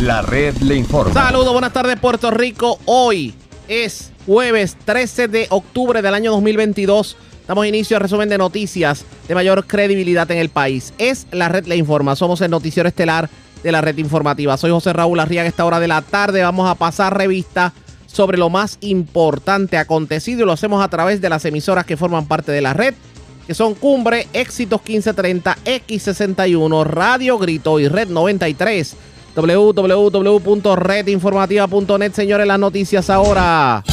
La red le informa. Saludos, buenas tardes Puerto Rico. Hoy es jueves 13 de octubre del año 2022. Damos inicio al resumen de noticias de mayor credibilidad en el país. Es la red le informa. Somos el noticiero estelar de la red informativa. Soy José Raúl Arriaga. Esta hora de la tarde vamos a pasar revista sobre lo más importante acontecido y lo hacemos a través de las emisoras que forman parte de la red que son Cumbre, Éxitos 1530, X61, Radio Grito y Red 93 www.redinformativa.net. Señores, las noticias ahora.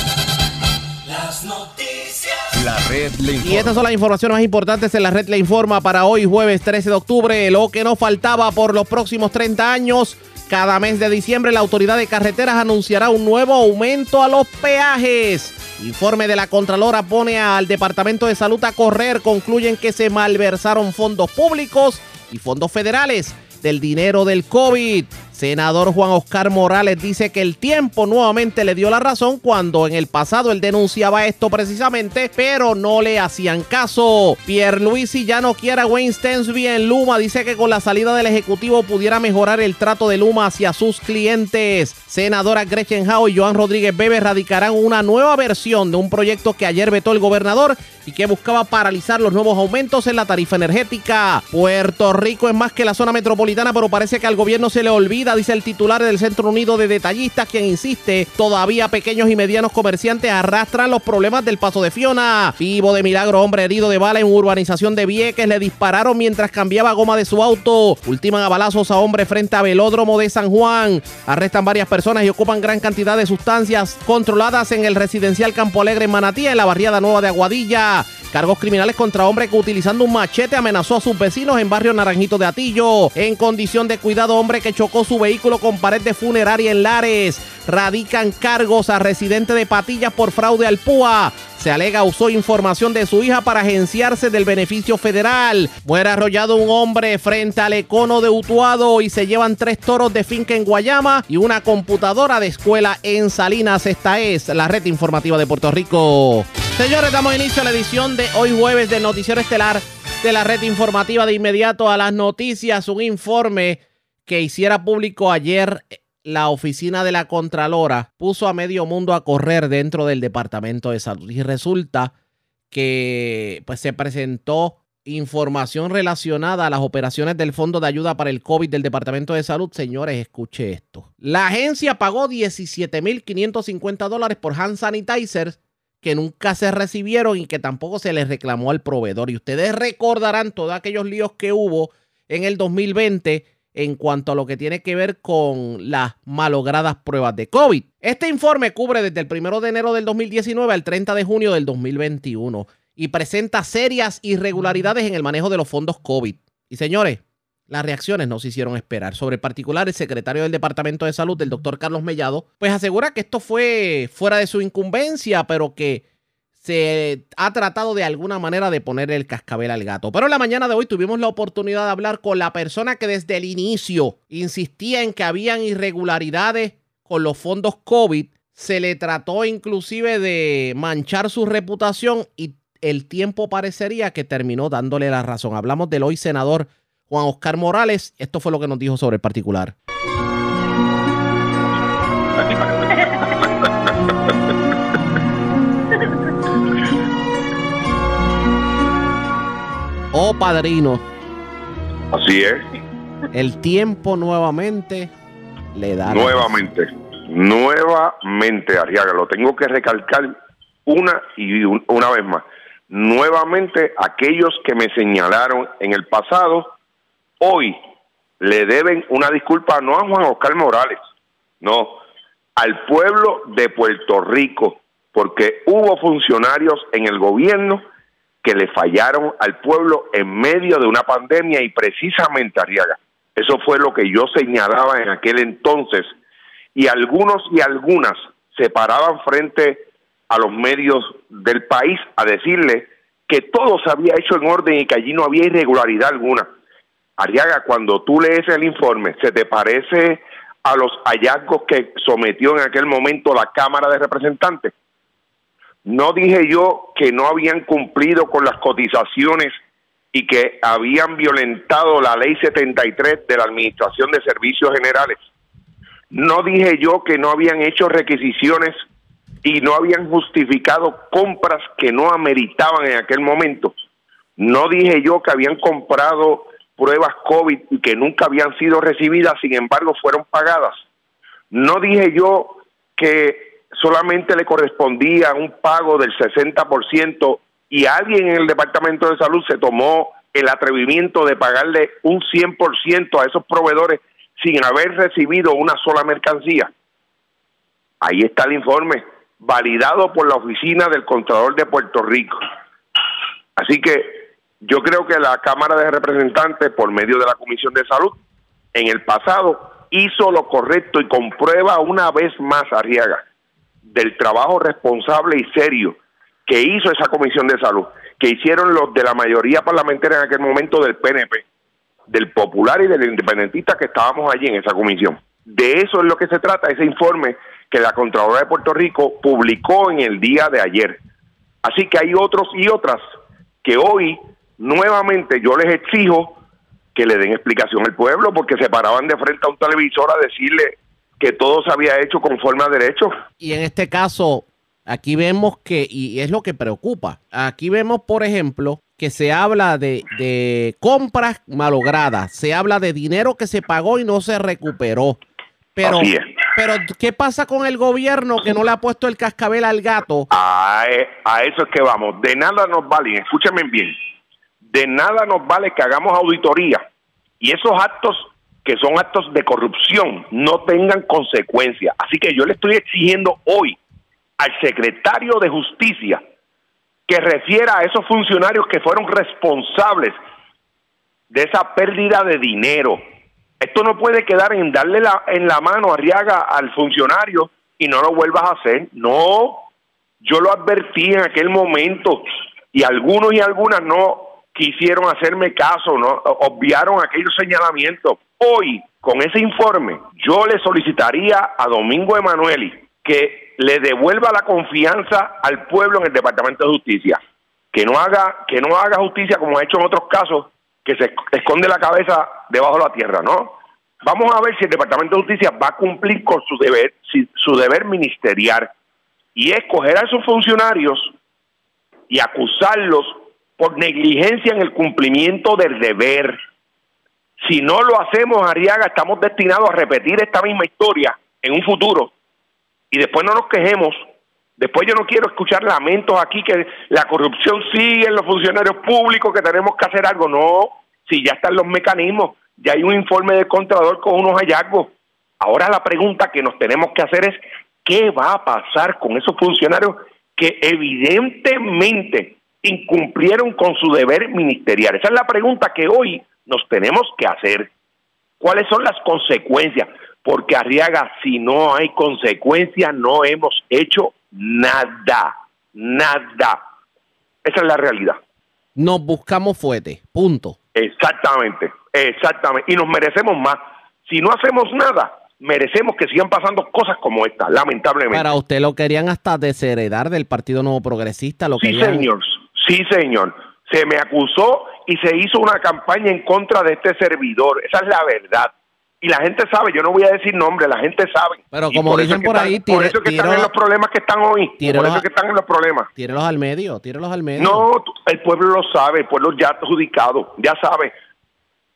Las noticias. La red le informa. Y estas son las informaciones más importantes en la red le informa para hoy, jueves 13 de octubre. Lo que nos faltaba por los próximos 30 años. Cada mes de diciembre la autoridad de carreteras anunciará un nuevo aumento a los peajes. Informe de la Contralora pone al Departamento de Salud a correr. Concluyen que se malversaron fondos públicos y fondos federales del dinero del COVID. Senador Juan Oscar Morales dice que el tiempo nuevamente le dio la razón cuando en el pasado él denunciaba esto precisamente, pero no le hacían caso. Pierre Luisi ya no quiere a Wayne Stensby en Luma. Dice que con la salida del Ejecutivo pudiera mejorar el trato de Luma hacia sus clientes. Senadora Gretchen Howe y Joan Rodríguez Bebe radicarán una nueva versión de un proyecto que ayer vetó el gobernador y que buscaba paralizar los nuevos aumentos en la tarifa energética. Puerto Rico es más que la zona metropolitana, pero parece que al gobierno se le olvida dice el titular del Centro Unido de Detallistas, quien insiste, todavía pequeños y medianos comerciantes arrastran los problemas del paso de Fiona. Vivo de milagro, hombre herido de bala en urbanización de Vieques, le dispararon mientras cambiaba goma de su auto. Ultiman a balazos a hombre frente a velódromo de San Juan. Arrestan varias personas y ocupan gran cantidad de sustancias controladas en el residencial Campo Alegre en Manatí, en la barriada nueva de Aguadilla. Cargos criminales contra hombre que utilizando un machete amenazó a sus vecinos en barrio Naranjito de Atillo. En condición de cuidado, hombre que chocó su vehículo con pared de funeraria en Lares. Radican cargos a residente de Patillas por fraude al PUA. Se alega usó información de su hija para agenciarse del beneficio federal. Muere arrollado un hombre frente al econo de Utuado y se llevan tres toros de finca en Guayama y una computadora de escuela en Salinas. Esta es la red informativa de Puerto Rico. Señores, damos inicio a la edición de hoy jueves del Noticiero Estelar de la red informativa de inmediato a las noticias. Un informe que hiciera público ayer la oficina de la Contralora puso a medio mundo a correr dentro del Departamento de Salud. Y resulta que pues, se presentó información relacionada a las operaciones del Fondo de Ayuda para el COVID del Departamento de Salud. Señores, escuche esto. La agencia pagó 17.550 dólares por hand sanitizers que nunca se recibieron y que tampoco se les reclamó al proveedor. Y ustedes recordarán todos aquellos líos que hubo en el 2020 en cuanto a lo que tiene que ver con las malogradas pruebas de COVID. Este informe cubre desde el 1 de enero del 2019 al 30 de junio del 2021 y presenta serias irregularidades en el manejo de los fondos COVID. Y señores, las reacciones no se hicieron esperar. Sobre particular, el secretario del Departamento de Salud, el doctor Carlos Mellado, pues asegura que esto fue fuera de su incumbencia, pero que se ha tratado de alguna manera de poner el cascabel al gato. Pero en la mañana de hoy tuvimos la oportunidad de hablar con la persona que desde el inicio insistía en que habían irregularidades con los fondos COVID. Se le trató inclusive de manchar su reputación y el tiempo parecería que terminó dándole la razón. Hablamos del hoy senador Juan Oscar Morales. Esto fue lo que nos dijo sobre el particular. Oh, padrino. Así es. El tiempo nuevamente le da. Nuevamente. Nuevamente, Arriaga. Lo tengo que recalcar una y una vez más. Nuevamente, aquellos que me señalaron en el pasado hoy le deben una disculpa no a Juan Oscar Morales, no, al pueblo de Puerto Rico, porque hubo funcionarios en el gobierno que le fallaron al pueblo en medio de una pandemia y precisamente Arriaga. Eso fue lo que yo señalaba en aquel entonces y algunos y algunas se paraban frente a los medios del país a decirle que todo se había hecho en orden y que allí no había irregularidad alguna. Ariaga, cuando tú lees el informe, ¿se te parece a los hallazgos que sometió en aquel momento la Cámara de Representantes? No dije yo que no habían cumplido con las cotizaciones y que habían violentado la ley 73 de la Administración de Servicios Generales. No dije yo que no habían hecho requisiciones y no habían justificado compras que no ameritaban en aquel momento. No dije yo que habían comprado pruebas COVID y que nunca habían sido recibidas, sin embargo fueron pagadas. No dije yo que solamente le correspondía un pago del 60% y alguien en el Departamento de Salud se tomó el atrevimiento de pagarle un 100% a esos proveedores sin haber recibido una sola mercancía. Ahí está el informe, validado por la Oficina del Contralor de Puerto Rico. Así que yo creo que la Cámara de Representantes, por medio de la Comisión de Salud, en el pasado hizo lo correcto y comprueba una vez más, Arriaga, del trabajo responsable y serio que hizo esa Comisión de Salud, que hicieron los de la mayoría parlamentaria en aquel momento del PNP, del Popular y del Independentista que estábamos allí en esa comisión. De eso es lo que se trata, ese informe que la Contralora de Puerto Rico publicó en el día de ayer. Así que hay otros y otras que hoy nuevamente yo les exijo que le den explicación al pueblo porque se paraban de frente a un televisor a decirle que todo se había hecho conforme a derecho. Y en este caso, aquí vemos que, y es lo que preocupa, aquí vemos, por ejemplo, que se habla de, de compras malogradas, se habla de dinero que se pagó y no se recuperó. Pero, pero, ¿qué pasa con el gobierno que no le ha puesto el cascabel al gato? A, a eso es que vamos. De nada nos vale, escúchame bien, de nada nos vale que hagamos auditoría y esos actos que son actos de corrupción no tengan consecuencias. Así que yo le estoy exigiendo hoy al secretario de Justicia que refiera a esos funcionarios que fueron responsables de esa pérdida de dinero. Esto no puede quedar en darle la, en la mano a Riaga al funcionario y no lo vuelvas a hacer. No, yo lo advertí en aquel momento y algunos y algunas no quisieron hacerme caso, no obviaron aquellos señalamientos. Hoy, con ese informe, yo le solicitaría a Domingo Emanueli que le devuelva la confianza al pueblo en el Departamento de Justicia, que no haga que no haga justicia como ha hecho en otros casos, que se esconde la cabeza debajo de la tierra, ¿no? Vamos a ver si el Departamento de Justicia va a cumplir con su deber, su deber ministerial y escoger a esos funcionarios y acusarlos por negligencia en el cumplimiento del deber. Si no lo hacemos, Ariaga, estamos destinados a repetir esta misma historia en un futuro y después no nos quejemos. Después yo no quiero escuchar lamentos aquí que la corrupción sigue en los funcionarios públicos, que tenemos que hacer algo. No, si ya están los mecanismos, ya hay un informe del Contralor con unos hallazgos. Ahora la pregunta que nos tenemos que hacer es, ¿qué va a pasar con esos funcionarios que evidentemente incumplieron con su deber ministerial? Esa es la pregunta que hoy nos tenemos que hacer. ¿Cuáles son las consecuencias? Porque Arriaga, si no hay consecuencias, no hemos hecho nada, nada. Esa es la realidad. Nos buscamos fuerte, punto. Exactamente, exactamente. Y nos merecemos más. Si no hacemos nada, merecemos que sigan pasando cosas como esta, lamentablemente. Para usted lo querían hasta desheredar del Partido Nuevo Progresista. Lo sí, señor. Sí, señor. Se me acusó y se hizo una campaña en contra de este servidor. Esa es la verdad. Y la gente sabe, yo no voy a decir nombre, la gente sabe. Pero como dicen por ahí, por eso que están en los problemas que están hoy. Por eso que están en los problemas. Tírelos al medio, tírelos al medio. No, el pueblo lo sabe, el pueblo ya adjudicado, ya sabe.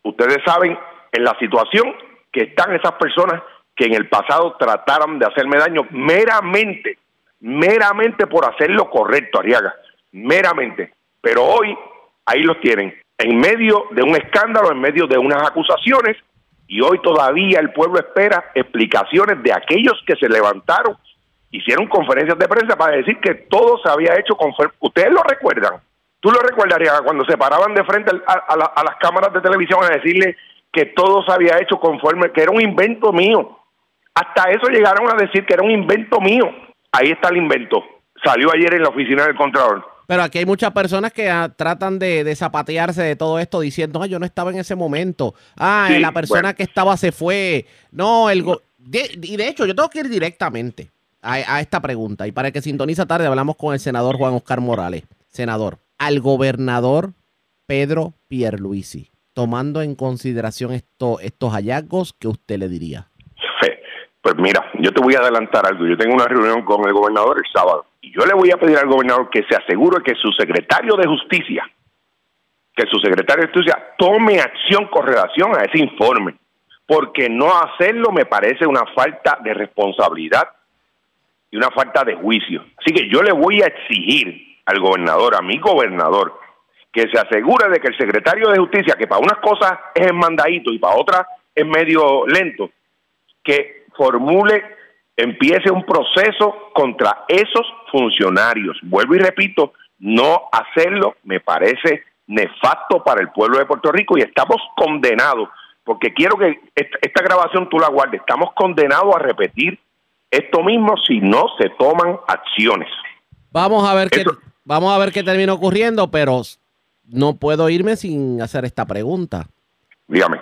Ustedes saben en la situación que están esas personas que en el pasado trataron de hacerme daño meramente, meramente por hacer lo correcto, Ariaga, meramente. Pero hoy ahí los tienen, en medio de un escándalo, en medio de unas acusaciones, y hoy todavía el pueblo espera explicaciones de aquellos que se levantaron, hicieron conferencias de prensa para decir que todo se había hecho conforme. Ustedes lo recuerdan. Tú lo recordarías cuando se paraban de frente a, las cámaras de televisión a decirle que todo se había hecho conforme, que era un invento mío. Hasta eso llegaron a decir que era un invento mío. Ahí está el invento. Salió ayer en la oficina del Contralor. Pero aquí hay muchas personas que ah, tratan de, zapatearse de todo esto diciendo, yo no estaba en ese momento. Ah, la persona que estaba se fue. No, el... y de hecho, yo tengo que ir directamente a, a, esta pregunta. Y para que sintoniza tarde, hablamos con el senador Juan Oscar Morales. Senador, al gobernador Pedro Pierluisi, tomando en consideración esto, estos hallazgos, ¿qué usted le diría? Pues mira, yo te voy a adelantar algo. Yo tengo una reunión con el gobernador el sábado y yo le voy a pedir al gobernador que se asegure que su secretario de justicia, que su secretario de justicia tome acción con relación a ese informe, porque no hacerlo me parece una falta de responsabilidad y una falta de juicio. Así que yo le voy a exigir al gobernador, a mi gobernador, que se asegure de que el secretario de justicia, que para unas cosas es el mandadito y para otras es medio lento, que formule, empiece un proceso contra esos funcionarios. Vuelvo y repito, no hacerlo me parece nefasto para el pueblo de Puerto Rico y estamos condenados, porque quiero que esta grabación tú la guardes, estamos condenados a repetir esto mismo si no se toman acciones. Vamos a ver qué vamos a ver qué termina ocurriendo, pero no puedo irme sin hacer esta pregunta. Dígame.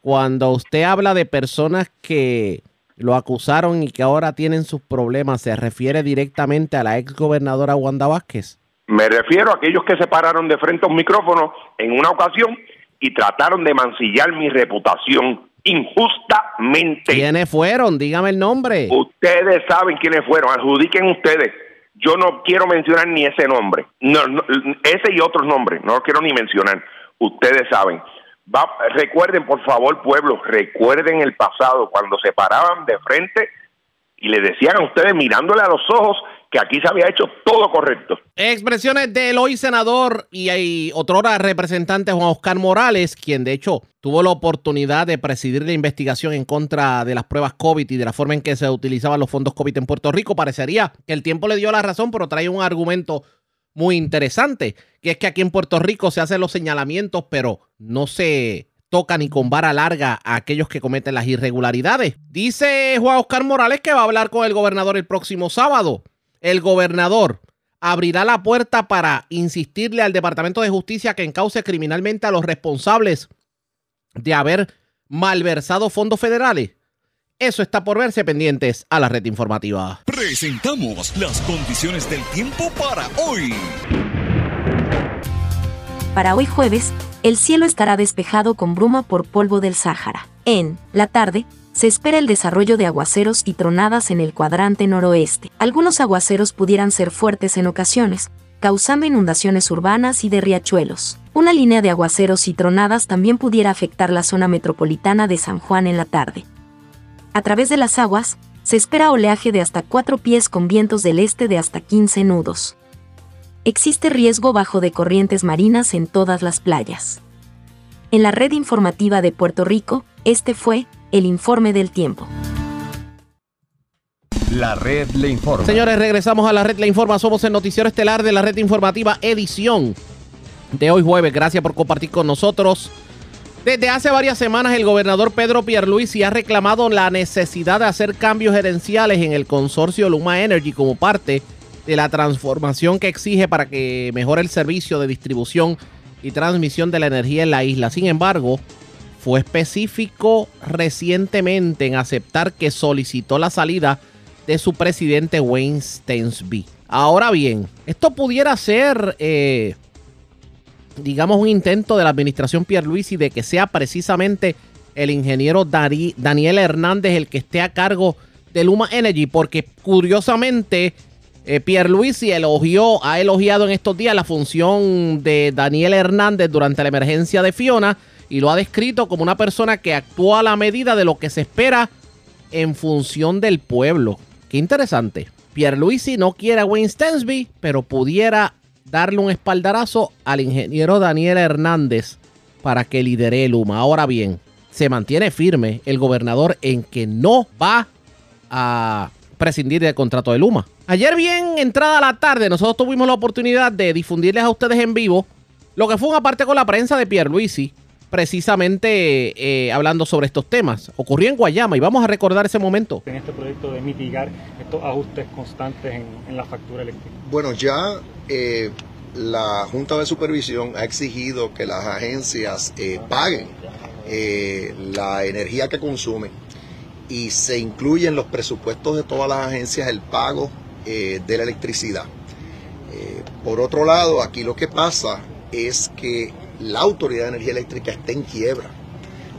Cuando usted habla de personas que lo acusaron y que ahora tienen sus problemas, ¿se refiere directamente a la ex gobernadora Wanda Vázquez? Me refiero a aquellos que se pararon de frente a un micrófono en una ocasión y trataron de mancillar mi reputación injustamente. ¿Quiénes fueron? Dígame el nombre. Ustedes saben quiénes fueron, adjudiquen ustedes. Yo no quiero mencionar ni ese nombre, no, ese y otros nombres, no lo quiero ni mencionar. Ustedes saben. Recuerden, por favor, pueblo, recuerden el pasado, cuando se paraban de frente y le decían a ustedes mirándole a los ojos que aquí se había hecho todo correcto. Expresiones del hoy senador y hay otro representante Juan Oscar Morales, quien de hecho tuvo la oportunidad de presidir la investigación en contra de las pruebas COVID y de la forma en que se utilizaban los fondos COVID en Puerto Rico. Parecería que el tiempo le dio la razón, pero trae un argumento muy interesante, que es que aquí en Puerto Rico se hacen los señalamientos, pero no se toca ni con vara larga a aquellos que cometen las irregularidades. Dice Juan Oscar Morales que va a hablar con el gobernador el próximo sábado el gobernador abrirá la puerta para insistirle al Departamento de Justicia que encauce criminalmente a los responsables de haber malversado fondos federales. Eso está por verse pendientes a la red informativa. Presentamos las condiciones del tiempo para hoy. Para hoy jueves, el cielo estará despejado con bruma por polvo del Sáhara. En la tarde, se espera el desarrollo de aguaceros y tronadas en el cuadrante noroeste. Algunos aguaceros pudieran ser fuertes en ocasiones, causando inundaciones urbanas y de riachuelos. Una línea de aguaceros y tronadas también pudiera afectar la zona metropolitana de San Juan en la tarde. A través de las aguas, se espera oleaje de hasta 4 pies con vientos del este de hasta 15 nudos. Existe riesgo bajo de corrientes marinas en todas las playas. En la red informativa de Puerto Rico, este fue el informe del tiempo. La red le informa. Señores, regresamos a la red le informa. Somos el noticiero estelar de la red informativa edición de hoy jueves. Gracias por compartir con nosotros. Desde hace varias semanas el gobernador Pedro Pierluisi ha reclamado la necesidad de hacer cambios gerenciales en el consorcio Luma Energy como parte de la transformación que exige para que mejore el servicio de distribución y transmisión de la energía en la isla. Sin embargo, fue específico recientemente en aceptar que solicitó la salida de su presidente Wayne Stensby. Ahora bien, esto pudiera ser, eh, digamos, un intento de la administración Pierluisi de que sea precisamente el ingeniero Daniel Hernández el que esté a cargo de Luma Energy, porque curiosamente eh, Pierluisi elogió, ha elogiado en estos días la función de Daniel Hernández durante la emergencia de Fiona y lo ha descrito como una persona que actúa a la medida de lo que se espera en función del pueblo. Qué interesante. Pierluisi no quiere a Wayne Stensby, pero pudiera darle un espaldarazo al ingeniero Daniel Hernández para que lidere el UMA. Ahora bien, se mantiene firme el gobernador en que no va a prescindir del contrato de Luma. Ayer bien entrada la tarde, nosotros tuvimos la oportunidad de difundirles a ustedes en vivo lo que fue una parte con la prensa de Pierluisi precisamente eh, hablando sobre estos temas. Ocurrió en Guayama y vamos a recordar ese momento. En este proyecto de mitigar estos ajustes constantes en, la factura eléctrica. Bueno, ya eh, la Junta de Supervisión ha exigido que las agencias eh, paguen la energía que consumen y se incluye en los presupuestos de todas las agencias el pago de la electricidad. por otro lado, aquí lo que pasa es que la Autoridad de Energía Eléctrica está en quiebra.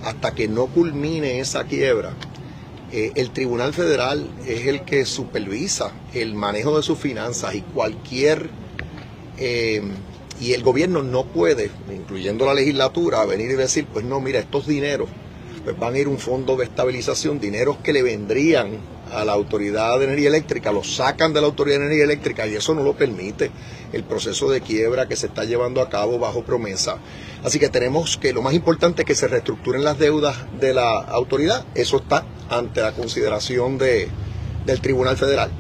Hasta que no culmine esa quiebra, Eh, el Tribunal Federal es el que supervisa el manejo de sus finanzas y cualquier... Eh, y el gobierno no puede, incluyendo la legislatura, venir y decir, pues no, mira, estos dineros pues van a ir un fondo de estabilización, dineros que le vendrían a la Autoridad de Energía Eléctrica, los sacan de la Autoridad de Energía Eléctrica y eso no lo permite el proceso de quiebra que se está llevando a cabo bajo promesa. Así que tenemos que lo más importante es que se reestructuren las deudas de la autoridad. Eso está ante la consideración de, del Tribunal Federal.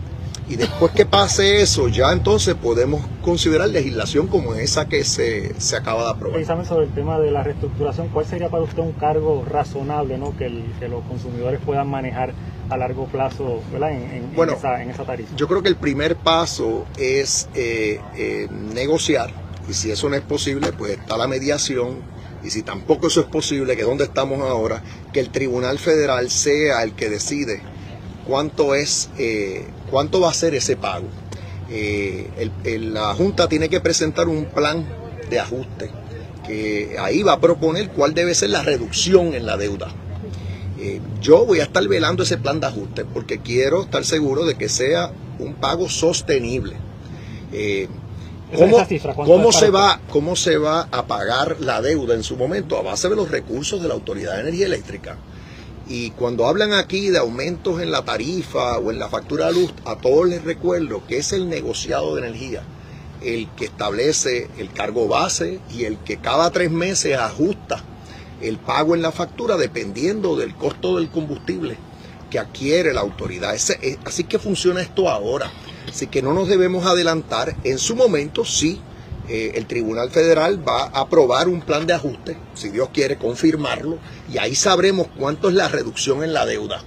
Y después que pase eso, ya entonces podemos considerar legislación como esa que se, acaba de aprobar. Sobre el tema de la reestructuración, ¿cuál sería para usted un cargo razonable ¿no? que los consumidores puedan manejar a largo plazo En, bueno, esa, en, esa, tarifa? Yo creo que el primer paso es eh, eh, negociar y si eso no es posible, pues está la mediación y si tampoco eso es posible, que donde estamos ahora, que el Tribunal Federal sea el que decide cuánto es, eh, cuánto va a ser ese pago. la Junta tiene que presentar un plan de ajuste, que ahí va a proponer cuál debe ser la reducción en la deuda. Eh, yo voy a estar velando ese plan de ajuste porque quiero estar seguro de que sea un pago sostenible. Eh, ¿Cómo, se va, ¿Cómo se va a pagar la deuda en su momento? A base de los recursos de la Autoridad de Energía Eléctrica. Y cuando hablan aquí de aumentos en la tarifa o en la factura de luz, a todos les recuerdo que es el negociado de energía el que establece el cargo base y el que cada tres meses ajusta el pago en la factura dependiendo del costo del combustible que adquiere la autoridad. Eh, así que funciona esto ahora. Así que no nos debemos adelantar. En su momento, sí, eh, el Tribunal Federal va a aprobar un plan de ajuste, si Dios quiere confirmarlo, y ahí sabremos cuánto es la reducción en la deuda.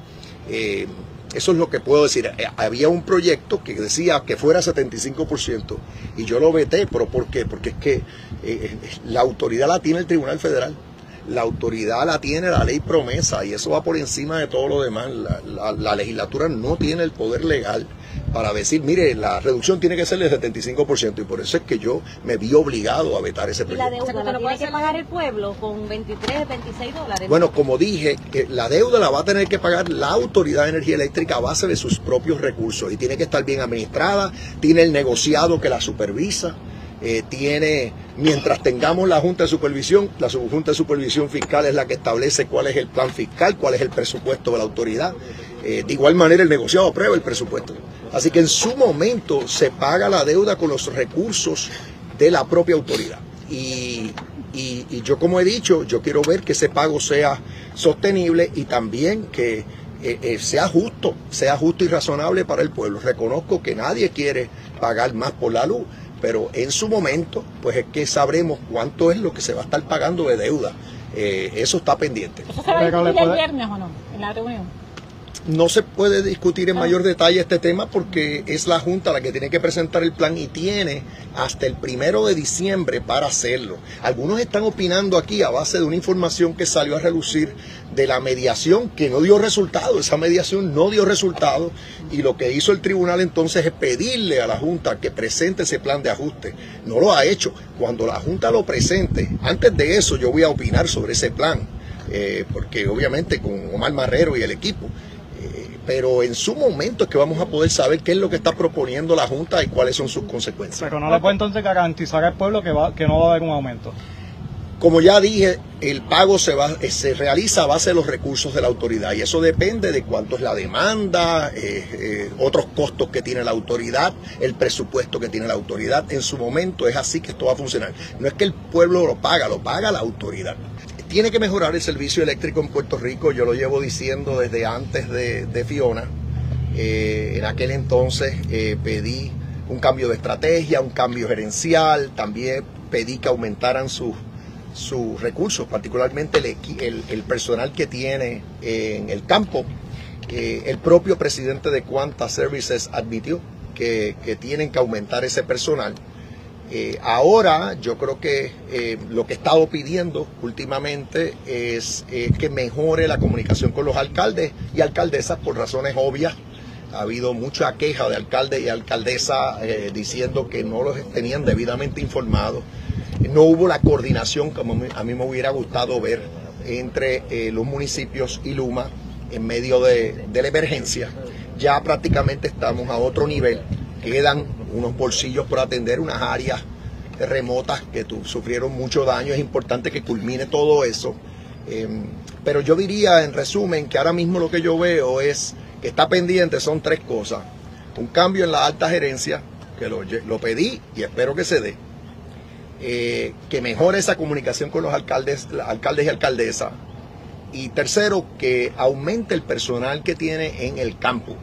Eh, eso es lo que puedo decir. Había un proyecto que decía que fuera 75% y yo lo veté, pero ¿por qué? Porque es que la autoridad la tiene el Tribunal Federal la autoridad la tiene la ley promesa y eso va por encima de todo lo demás. La, legislatura no tiene el poder legal para decir, mire, la reducción tiene que ser del 75% y por eso es que yo me vi obligado a vetar ese proyecto. ¿Y la deuda la tiene que pagar el pueblo con 23, 26 dólares? Bueno, como dije, que la deuda la va a tener que pagar la Autoridad de Energía Eléctrica a base de sus propios recursos y tiene que estar bien administrada, tiene el negociado que la supervisa. Eh, tiene, mientras tengamos la Junta de Supervisión, la Junta de Supervisión Fiscal es la que establece cuál es el plan fiscal, cuál es el presupuesto de la autoridad. Eh, de igual manera, el negociado aprueba el presupuesto. Así que en su momento se paga la deuda con los recursos de la propia autoridad. Y, yo, como he dicho, yo quiero ver que ese pago sea sostenible y también que eh, sea justo, sea justo y razonable para el pueblo. Reconozco que nadie quiere pagar más por la luz, pero en su momento, pues es que sabremos cuánto es lo que se va a estar pagando de deuda. Eh, eso está pendiente. ¿Eso se va a discutir el viernes o no, en la reunión? No se puede discutir en mayor detalle este tema porque es la Junta la que tiene que presentar el plan y tiene hasta el primero de diciembre para hacerlo. Algunos están opinando aquí a base de una información que salió a relucir de la mediación que no dio resultado. Esa mediación no dio resultado y lo que hizo el tribunal entonces es pedirle a la Junta que presente ese plan de ajuste. No lo ha hecho. Cuando la Junta lo presente, antes de eso yo voy a opinar sobre ese plan. Eh, porque obviamente con Omar Marrero y el equipo pero en su momento es que vamos a poder saber qué es lo que está proponiendo la Junta y cuáles son sus consecuencias. Pero no le puede entonces garantizar al pueblo que, va, que no va a haber un aumento. Como ya dije, el pago se, va, se realiza a base de los recursos de la autoridad y eso depende de cuánto es la demanda, eh, eh, otros costos que tiene la autoridad, el presupuesto que tiene la autoridad. En su momento es así que esto va a funcionar. No es que el pueblo lo paga, lo paga la autoridad. Tiene que mejorar el servicio eléctrico en Puerto Rico, yo lo llevo diciendo desde antes de, Fiona. Eh, en aquel entonces eh, pedí un cambio de estrategia, un cambio gerencial, también pedí que aumentaran sus, recursos, particularmente el, el, personal que tiene en el campo. Eh, el propio presidente de Quanta Services admitió que, que tienen que aumentar ese personal. Eh, ahora yo creo que eh, lo que he estado pidiendo últimamente es que mejore la comunicación con los alcaldes y alcaldesas por razones obvias. Ha habido mucha queja de alcaldes y alcaldesas eh, diciendo que no los tenían debidamente informados. No hubo la coordinación como a mí me hubiera gustado ver entre los municipios y Luma en medio de, de la emergencia. Ya prácticamente estamos a otro nivel. Quedan unos bolsillos por atender, unas áreas remotas que tu, sufrieron mucho daño. Es importante que culmine todo eso. Eh, pero yo diría, en resumen, que ahora mismo lo que yo veo es que está pendiente son tres cosas. Un cambio en la alta gerencia, que lo, lo pedí y espero que se dé. Eh, que mejore esa comunicación con los alcaldes, alcaldes y alcaldesas. Y tercero, que aumente el personal que tiene en el campo.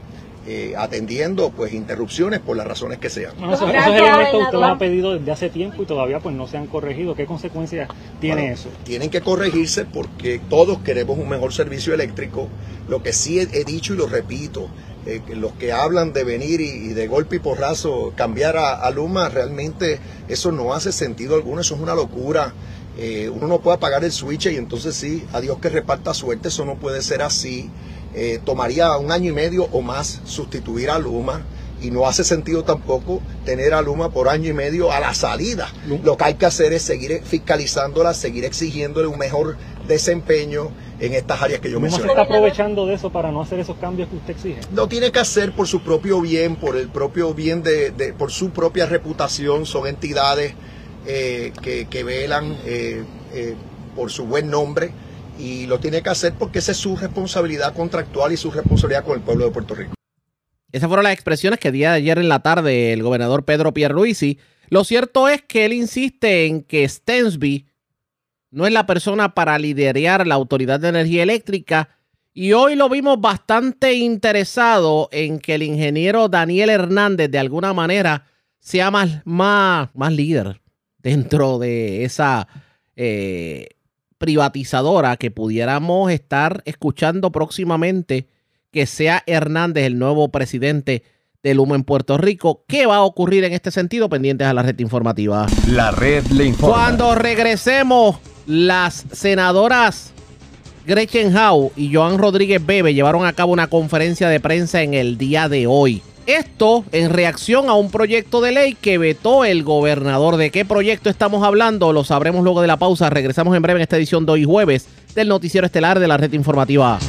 Eh, atendiendo pues interrupciones por las razones que sean. No, esos, esos elementos usted los ha pedido desde hace tiempo y todavía pues no se han corregido. ¿Qué consecuencias tiene Bueno, eso? Tienen que corregirse porque todos queremos un mejor servicio eléctrico. Lo que sí he, he dicho y lo repito, eh, que los que hablan de venir y, y de golpe y porrazo cambiar a, a Luma, realmente eso no hace sentido alguno, eso es una locura. Eh, uno no puede apagar el switch y entonces sí, a Dios que reparta suerte, eso no puede ser así. Eh, tomaría un año y medio o más sustituir a Luma y no hace sentido tampoco tener a Luma por año y medio a la salida. Lo que hay que hacer es seguir fiscalizándola, seguir exigiéndole un mejor desempeño en estas áreas que yo ¿Cómo se mencioné. está aprovechando de eso para no hacer esos cambios que usted exige? Lo tiene que hacer por su propio bien, por el propio bien de, de- por su propia reputación. Son entidades eh, que, que velan eh, eh, por su buen nombre y lo tiene que hacer porque esa es su responsabilidad contractual y su responsabilidad con el pueblo de Puerto Rico. Esas fueron las expresiones que dio ayer en la tarde el gobernador Pedro Pierluisi. Lo cierto es que él insiste en que Stensby no es la persona para liderar la Autoridad de Energía Eléctrica y hoy lo vimos bastante interesado en que el ingeniero Daniel Hernández de alguna manera sea más, más, más líder dentro de esa eh, privatizadora que pudiéramos estar escuchando próximamente que sea Hernández el nuevo presidente del humo en Puerto Rico. ¿Qué va a ocurrir en este sentido? Pendientes a la red informativa. La red le informa. Cuando regresemos, las senadoras Gretchen Howe y Joan Rodríguez Bebe llevaron a cabo una conferencia de prensa en el día de hoy. Esto en reacción a un proyecto de ley que vetó el gobernador. ¿De qué proyecto estamos hablando? Lo sabremos luego de la pausa. Regresamos en breve en esta edición de hoy jueves del noticiero estelar de la red informativa.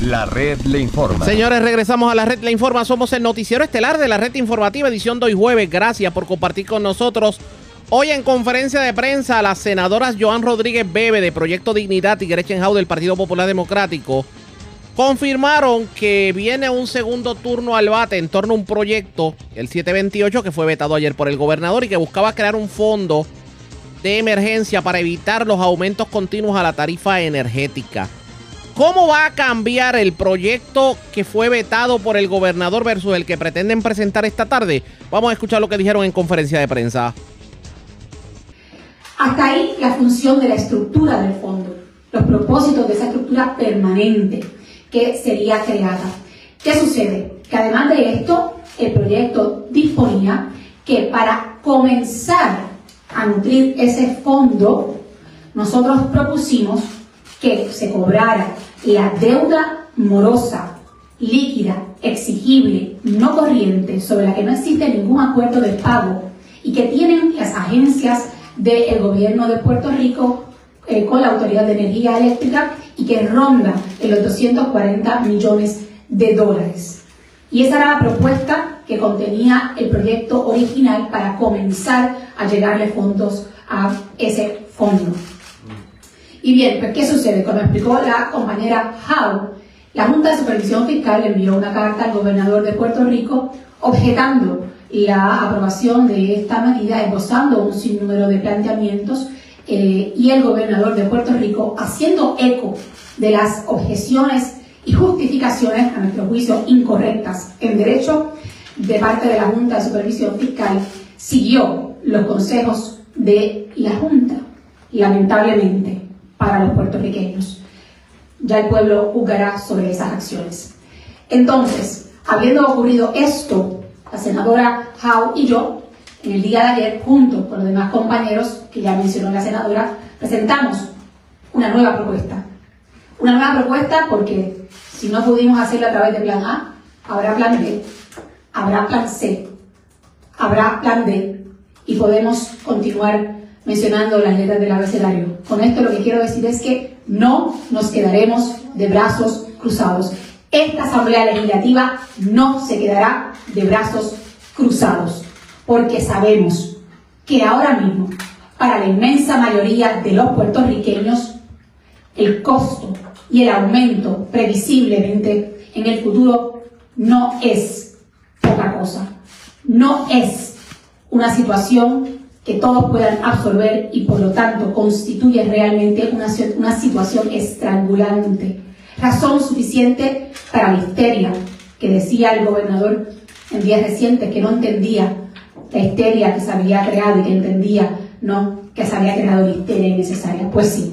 La red le informa. Señores, regresamos a la red La Informa. Somos el noticiero estelar de la red informativa, edición de hoy jueves. Gracias por compartir con nosotros. Hoy en conferencia de prensa, las senadoras Joan Rodríguez Bebe de Proyecto Dignidad y Gretchen Howe del Partido Popular Democrático confirmaron que viene un segundo turno al bate en torno a un proyecto, el 728, que fue vetado ayer por el gobernador y que buscaba crear un fondo de emergencia para evitar los aumentos continuos a la tarifa energética. ¿Cómo va a cambiar el proyecto que fue vetado por el gobernador versus el que pretenden presentar esta tarde? Vamos a escuchar lo que dijeron en conferencia de prensa. Hasta ahí la función de la estructura del fondo, los propósitos de esa estructura permanente que sería creada. ¿Qué sucede? Que además de esto, el proyecto disponía que para comenzar a nutrir ese fondo, nosotros propusimos que se cobrara la deuda morosa, líquida, exigible, no corriente, sobre la que no existe ningún acuerdo de pago y que tienen las agencias del gobierno de Puerto Rico eh, con la Autoridad de Energía Eléctrica y que ronda en los 240 millones de dólares. Y esa era la propuesta que contenía el proyecto original para comenzar a llegarle fondos a ese fondo. Y bien, pues, ¿qué sucede? Como explicó la compañera Howe, la Junta de Supervisión Fiscal envió una carta al gobernador de Puerto Rico objetando la aprobación de esta medida, esbozando un sinnúmero de planteamientos eh, y el gobernador de Puerto Rico haciendo eco de las objeciones y justificaciones, a nuestro juicio, incorrectas en derecho de parte de la Junta de Supervisión Fiscal, siguió los consejos de la Junta, lamentablemente, para los puertorriqueños. Ya el pueblo juzgará sobre esas acciones. Entonces, habiendo ocurrido esto, la senadora Howe y yo, en el día de ayer, junto con los demás compañeros que ya mencionó la senadora, presentamos una nueva propuesta. Una nueva propuesta porque si no pudimos hacerlo a través de plan A, habrá plan B, habrá plan C, habrá plan D y podemos continuar mencionando las letras del abecedario. Con esto lo que quiero decir es que no nos quedaremos de brazos cruzados. Esta Asamblea Legislativa no se quedará de brazos cruzados, porque sabemos que ahora mismo, para la inmensa mayoría de los puertorriqueños, el costo y el aumento previsiblemente en el futuro no es poca cosa, no es una situación que todos puedan absorber y por lo tanto constituye realmente una, una situación estrangulante. Razón suficiente para la histeria que decía el gobernador en días recientes que no entendía la histeria que se había creado y que entendía no que se había creado la histeria innecesaria. Pues sí,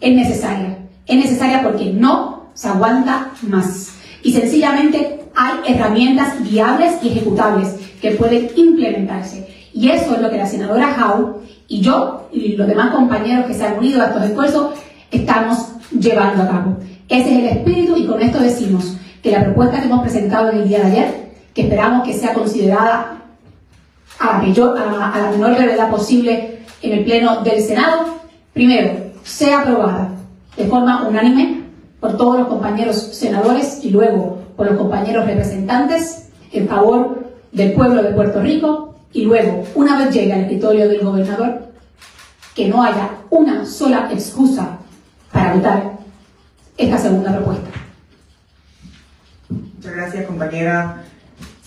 es necesaria. Es necesaria porque no se aguanta más. Y sencillamente hay herramientas viables y ejecutables que pueden implementarse. Y eso es lo que la senadora Howe y yo y los demás compañeros que se han unido a estos esfuerzos estamos llevando a cabo. Ese es el espíritu y con esto decimos que la propuesta que hemos presentado en el día de ayer, esperamos que sea considerada a la, mayor, a la menor brevedad posible en el Pleno del Senado, primero, sea aprobada de forma unánime por todos los compañeros senadores y luego por los compañeros representantes en favor del pueblo de Puerto Rico y luego, una vez llegue al escritorio del gobernador, que no haya una sola excusa para votar esta segunda propuesta. Muchas gracias, compañera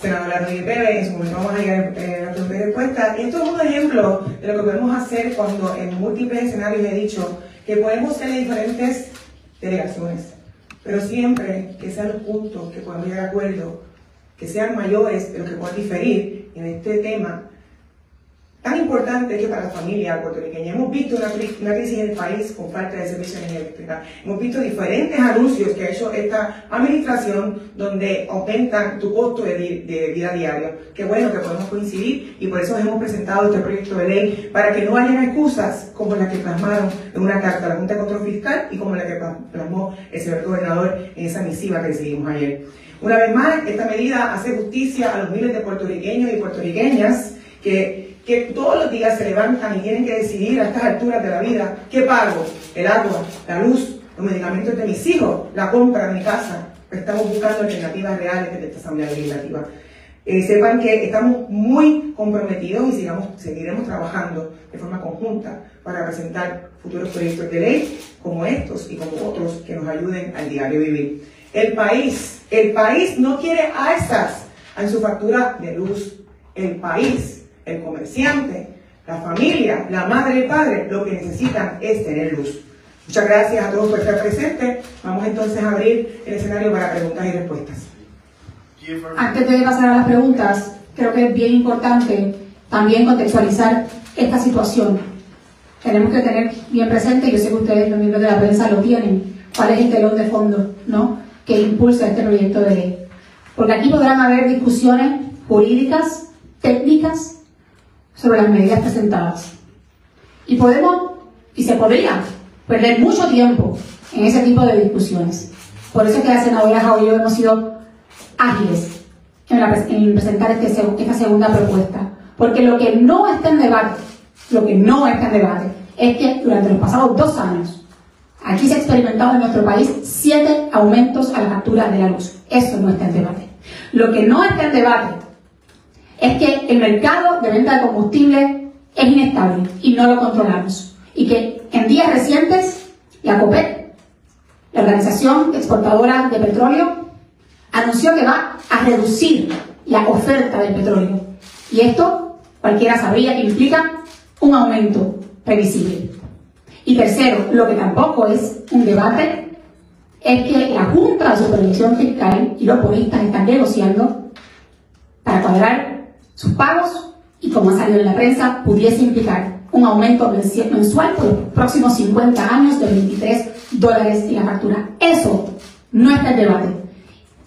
senadora Rodríguez Pérez. En su momento vamos a llegar eh, a la pregunta y respuesta. Esto es un ejemplo de lo que podemos hacer cuando en múltiples escenarios he dicho que podemos ser diferentes delegaciones, pero siempre que sean los puntos que podemos llegar a acuerdo, que sean mayores los que puedan diferir en este tema, tan importante que para la familia puertorriqueña. Hemos visto una, crisis en el país con falta de servicios energética. Hemos visto diferentes anuncios que ha hecho esta administración donde aumentan tu costo de, vida diario. Qué bueno que podemos coincidir y por eso hemos presentado este proyecto de ley para que no haya excusas como la que plasmaron en una carta a la Junta de Control Fiscal y como la que plasmó el señor gobernador en esa misiva que recibimos ayer. Una vez más, esta medida hace justicia a los miles de puertorriqueños y puertorriqueñas que que todos los días se levantan y tienen que decidir a estas alturas de la vida qué pago, el agua, la luz, los medicamentos de mis hijos, la compra de mi casa. Estamos buscando alternativas reales de esta Asamblea Legislativa. Eh, sepan que estamos muy comprometidos y sigamos, seguiremos trabajando de forma conjunta para presentar futuros proyectos de ley como estos y como otros que nos ayuden al diario vivir. El país, el país no quiere alzas en su factura de luz. El país el comerciante, la familia, la madre y el padre, lo que necesitan es tener luz. Muchas gracias a todos por estar presentes. Vamos entonces a abrir el escenario para preguntas y respuestas. Antes de pasar a las preguntas, creo que es bien importante también contextualizar esta situación. Tenemos que tener bien presente, yo sé que ustedes, los miembros de la prensa, lo tienen, cuál es el telón de fondo ¿no? que impulsa este proyecto de ley. Porque aquí podrán haber discusiones jurídicas, técnicas, sobre las medidas presentadas. Y podemos, y se podría, perder mucho tiempo en ese tipo de discusiones. Por eso es que la senadora Jau y yo hemos sido ágiles en, presentar este, esta segunda propuesta. Porque lo que no está en debate, lo que no está en debate, es que durante los pasados dos años, aquí se ha experimentado en nuestro país siete aumentos a la factura de la luz. Eso no está en debate. Lo que no está en debate es que el mercado de venta de combustible es inestable y no lo controlamos. Y que en días recientes, la COPEC, la Organización Exportadora de Petróleo, anunció que va a reducir la oferta del petróleo. Y esto, cualquiera sabría que implica un aumento previsible. Y tercero, lo que tampoco es un debate, es que la Junta de Supervisión Fiscal y los polistas están negociando para cuadrar sus pagos y, como ha salido en la prensa, pudiese implicar un aumento mensual por los próximos 50 años de 23 dólares en la factura. Eso no está en debate.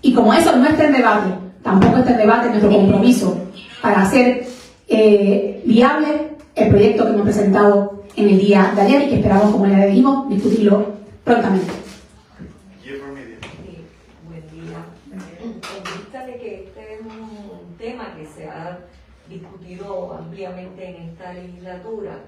Y como eso no está en debate, tampoco está en debate nuestro compromiso para hacer eh, viable el proyecto que hemos presentado en el día de ayer y que esperamos, como le dijimos, discutirlo prontamente. tema que se ha discutido ampliamente en esta legislatura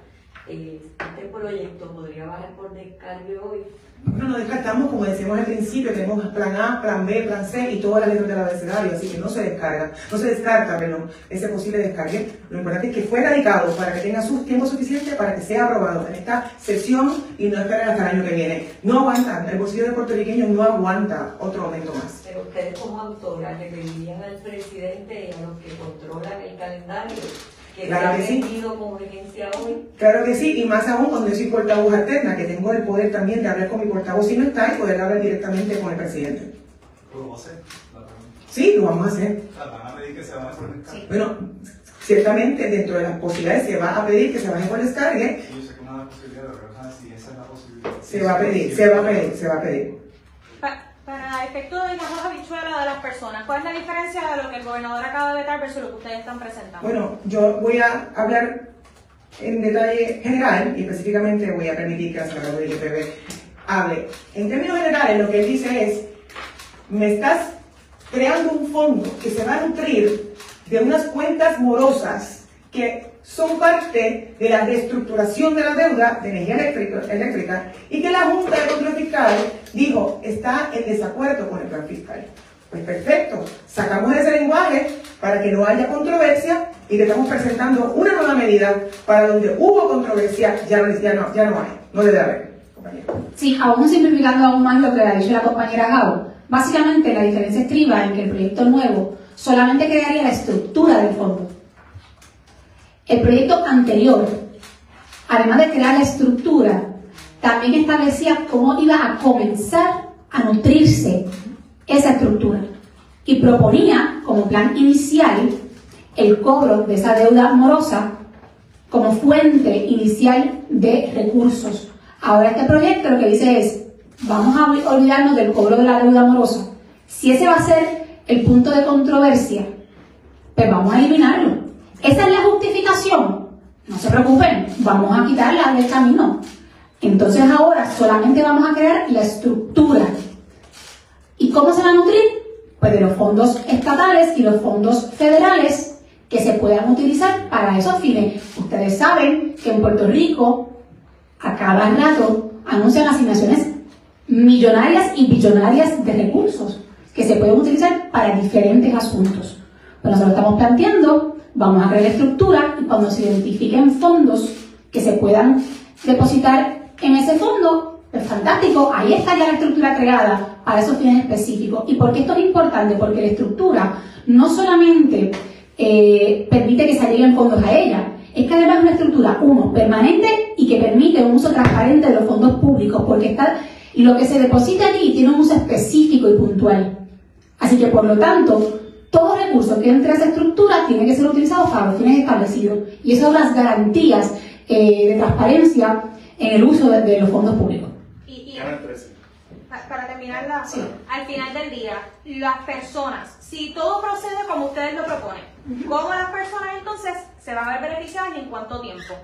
eh, este proyecto podría bajar por descargue hoy. No nos descartamos, como decíamos al principio, tenemos plan A, plan B, plan C y todas las letras del abecedario, así que no se descarga, no se descarta, perdón, ese posible descargue. Lo importante es que fue radicado para que tenga su tiempo suficiente para que sea aprobado en esta sesión y no esperar hasta el año que viene. No aguanta, el bolsillo de puertorriqueño no aguanta otro momento más. Pero ustedes como autoras le pedirían al presidente y a los que controlan el calendario que Claro que sí. ha con urgencia hoy. Claro que sí, y más aún cuando yo soy portavoz alterna, que tengo el poder también de hablar con mi portavoz si no está y poder hablar directamente con el presidente. ¿Cómo va a ser? Sí, lo vamos a hacer. Van a pedir que se por el descargue. Bueno, ciertamente dentro de las posibilidades se va a pedir que se baje por descargue, Yo sé que una de las posibilidades, pero si esa es la posibilidad. se va a pedir, se va a pedir, se va a pedir. Efecto de las dos habichuelas de las personas, ¿cuál es la diferencia de lo que el gobernador acaba de vetar versus lo que ustedes están presentando? Bueno, yo voy a hablar en detalle general y específicamente voy a permitir que la señora Rodríguez Bebé hable. En términos generales, lo que él dice es, me estás creando un fondo que se va a nutrir de unas cuentas morosas que son parte de la reestructuración de la deuda de energía eléctrica, eléctrica y que la Junta de Control Fiscal dijo está en desacuerdo con el plan fiscal. Pues perfecto, sacamos ese lenguaje para que no haya controversia y le estamos presentando una nueva medida para donde hubo controversia, ya no, ya no, ya no hay, no debe haber. Sí, aún simplificando aún más lo que ha dicho la compañera Gabo. Básicamente la diferencia estriba en que el proyecto nuevo solamente crearía la estructura del fondo. El proyecto anterior, además de crear la estructura, también establecía cómo iba a comenzar a nutrirse esa estructura y proponía como plan inicial el cobro de esa deuda morosa como fuente inicial de recursos. Ahora este proyecto lo que dice es, vamos a ol- olvidarnos del cobro de la deuda morosa. Si ese va a ser el punto de controversia, pues vamos a eliminarlo. Esa es la justificación. No se preocupen, vamos a quitarla del camino. Entonces ahora solamente vamos a crear la estructura. ¿Y cómo se va a nutrir? Pues de los fondos estatales y los fondos federales que se puedan utilizar para esos fines. Ustedes saben que en Puerto Rico a cada rato anuncian asignaciones millonarias y billonarias de recursos que se pueden utilizar para diferentes asuntos. Pues nosotros estamos planteando, vamos a crear estructura y cuando se identifiquen fondos que se puedan depositar en ese fondo, pues fantástico, ahí está ya la estructura creada para esos fines específicos. ¿Y por qué esto es importante? Porque la estructura no solamente eh, permite que se lleguen fondos a ella, es que además es una estructura, uno, permanente y que permite un uso transparente de los fondos públicos, porque está, lo que se deposita allí tiene un uso específico y puntual. Así que, por lo tanto, todo recurso que entre a esa estructura tiene que ser utilizado para los fines establecidos. Y eso da las garantías eh, de transparencia en el uso de, de los fondos públicos. Y, y- Canal 13. pa- para terminar, la- al final del día, las personas, si todo procede como ustedes lo proponen, ¿cómo las personas entonces se van a ver beneficiadas y en cuánto tiempo?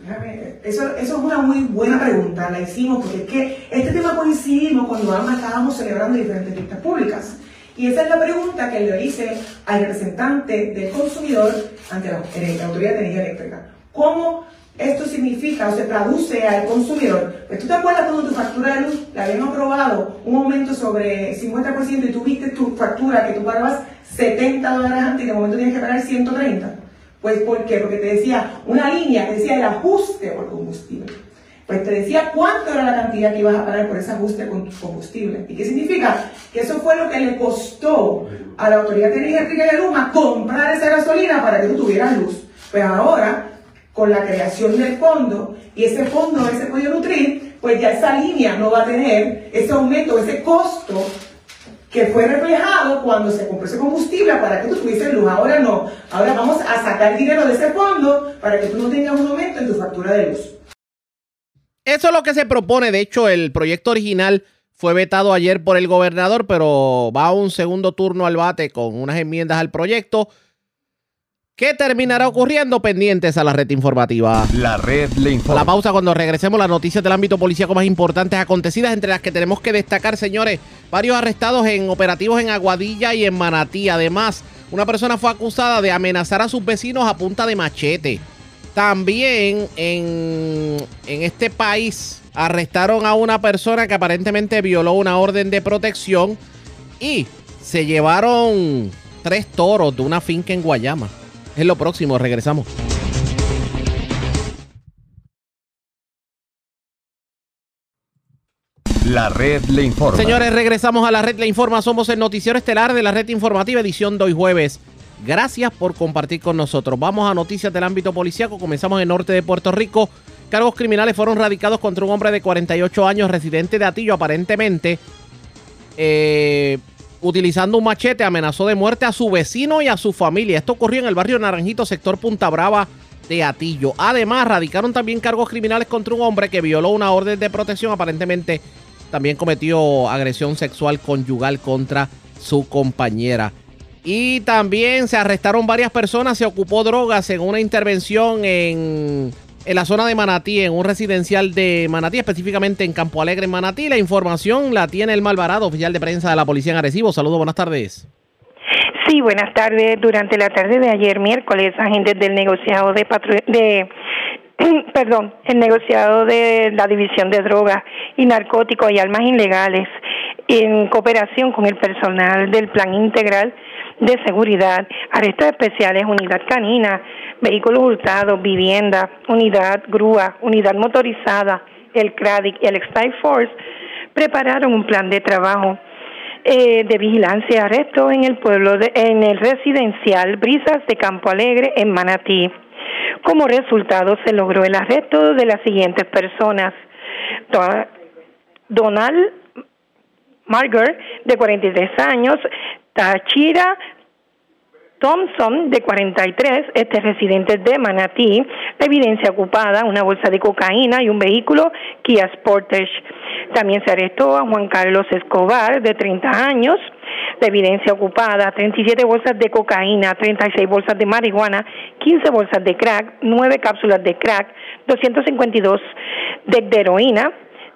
Déjame- Eso, eso es una muy buena pregunta, la hicimos porque es que este tema coincidimos cuando ambas estábamos celebrando diferentes fiestas públicas. Y esa es la pregunta que le hice al representante del consumidor ante la, eh, la Autoridad de Energía Eléctrica. ¿Cómo esto significa o se traduce al consumidor? Pues tú te acuerdas cuando tu factura de luz la habían aprobado un aumento sobre 50% y tú viste tu factura que tú pagabas 70 dólares antes y de momento tienes que pagar 130. Pues ¿por qué? Porque te decía una línea que decía el ajuste por combustible. Pues te decía cuánto era la cantidad que ibas a pagar por ese ajuste con combustible. ¿Y qué significa? Que eso fue lo que le costó a la Autoridad de Energía Eléctrica de Luma comprar esa gasolina para que tú tuvieras luz. Pues ahora, con la creación del fondo y ese fondo ese podido nutrir, pues ya esa línea no va a tener ese aumento, ese costo que fue reflejado cuando se compró ese combustible para que tú tuvieses luz. Ahora no. Ahora vamos a sacar dinero de ese fondo para que tú no tengas un aumento en tu factura de luz. Eso es lo que se propone. De hecho, el proyecto original fue vetado ayer por el gobernador, pero va a un segundo turno al bate con unas enmiendas al proyecto. ¿Qué terminará ocurriendo? Pendientes a la red informativa. La red le informa. la pausa cuando regresemos las noticias del ámbito policíaco más importantes acontecidas, entre las que tenemos que destacar, señores, varios arrestados en operativos en Aguadilla y en Manatí. Además, una persona fue acusada de amenazar a sus vecinos a punta de machete. También en, en este país arrestaron a una persona que aparentemente violó una orden de protección y se llevaron tres toros de una finca en Guayama. Es lo próximo, regresamos. La red le informa. Señores, regresamos a la red le informa. Somos el noticiero estelar de la red informativa edición de hoy jueves. Gracias por compartir con nosotros. Vamos a noticias del ámbito policíaco. Comenzamos en el norte de Puerto Rico. Cargos criminales fueron radicados contra un hombre de 48 años residente de Atillo. Aparentemente, eh, utilizando un machete, amenazó de muerte a su vecino y a su familia. Esto ocurrió en el barrio Naranjito, sector Punta Brava de Atillo. Además, radicaron también cargos criminales contra un hombre que violó una orden de protección. Aparentemente, también cometió agresión sexual conyugal contra su compañera. Y también se arrestaron varias personas, se ocupó drogas en una intervención en, en, la zona de Manatí, en un residencial de Manatí, específicamente en Campo Alegre, en Manatí. La información la tiene el Malvarado, oficial de prensa de la Policía en Arecibo. Saludos, buenas tardes. Sí, buenas tardes. Durante la tarde de ayer, miércoles, agentes del negociado de, de perdón, el negociado de la División de Drogas y Narcóticos y Armas Ilegales, en cooperación con el personal del Plan Integral de Seguridad, arrestos especiales, unidad canina, vehículos hurtados, vivienda, unidad grúa, unidad motorizada, el CRADIC y el Strike Force, prepararon un plan de trabajo eh, de vigilancia y arresto en el pueblo, de, en el residencial Brisas de Campo Alegre, en Manatí. Como resultado, se logró el arresto de las siguientes personas. Donald Marger, de 43 años, Tachira Thompson, de 43, este residente de Manatí, la evidencia ocupada, una bolsa de cocaína y un vehículo Kia Sportage. También se arrestó a Juan Carlos Escobar, de 30 años, la evidencia ocupada, 37 bolsas de cocaína, 36 bolsas de marihuana, 15 bolsas de crack, 9 cápsulas de crack, 252 de heroína.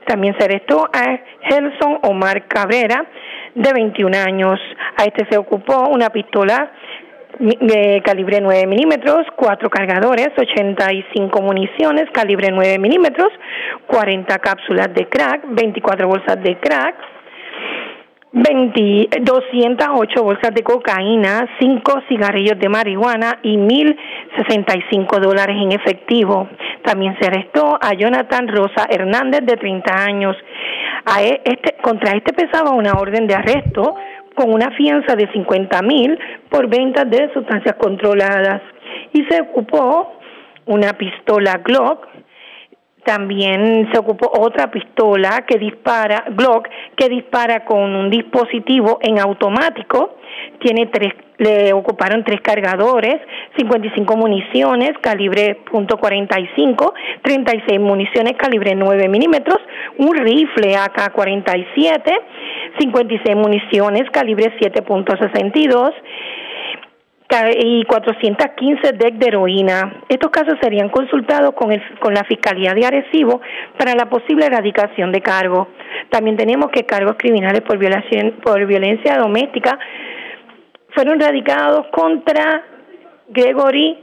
También se arrestó a Gelson Omar Cabrera, de 21 años. A este se ocupó una pistola de calibre 9 milímetros, cuatro cargadores, 85 municiones, calibre 9 milímetros, 40 cápsulas de crack, 24 bolsas de crack, 20, 208 bolsas de cocaína, 5 cigarrillos de marihuana y 1.065 dólares en efectivo. También se arrestó a Jonathan Rosa Hernández, de 30 años. E, este, contra este pesaba una orden de arresto con una fianza de 50 mil por venta de sustancias controladas. Y se ocupó una pistola Glock, también se ocupó otra pistola que dispara, Glock, que dispara con un dispositivo en automático, tiene tres, le ocuparon tres cargadores, 55 municiones, calibre .45, 36 municiones, calibre 9 milímetros, un rifle AK-47, 56 municiones, calibre 7.62, y 415 DEC de heroína. Estos casos serían consultados con, el, con la Fiscalía de Arecibo para la posible erradicación de cargos. También tenemos que cargos criminales por, violación, por violencia doméstica fueron radicados contra Gregory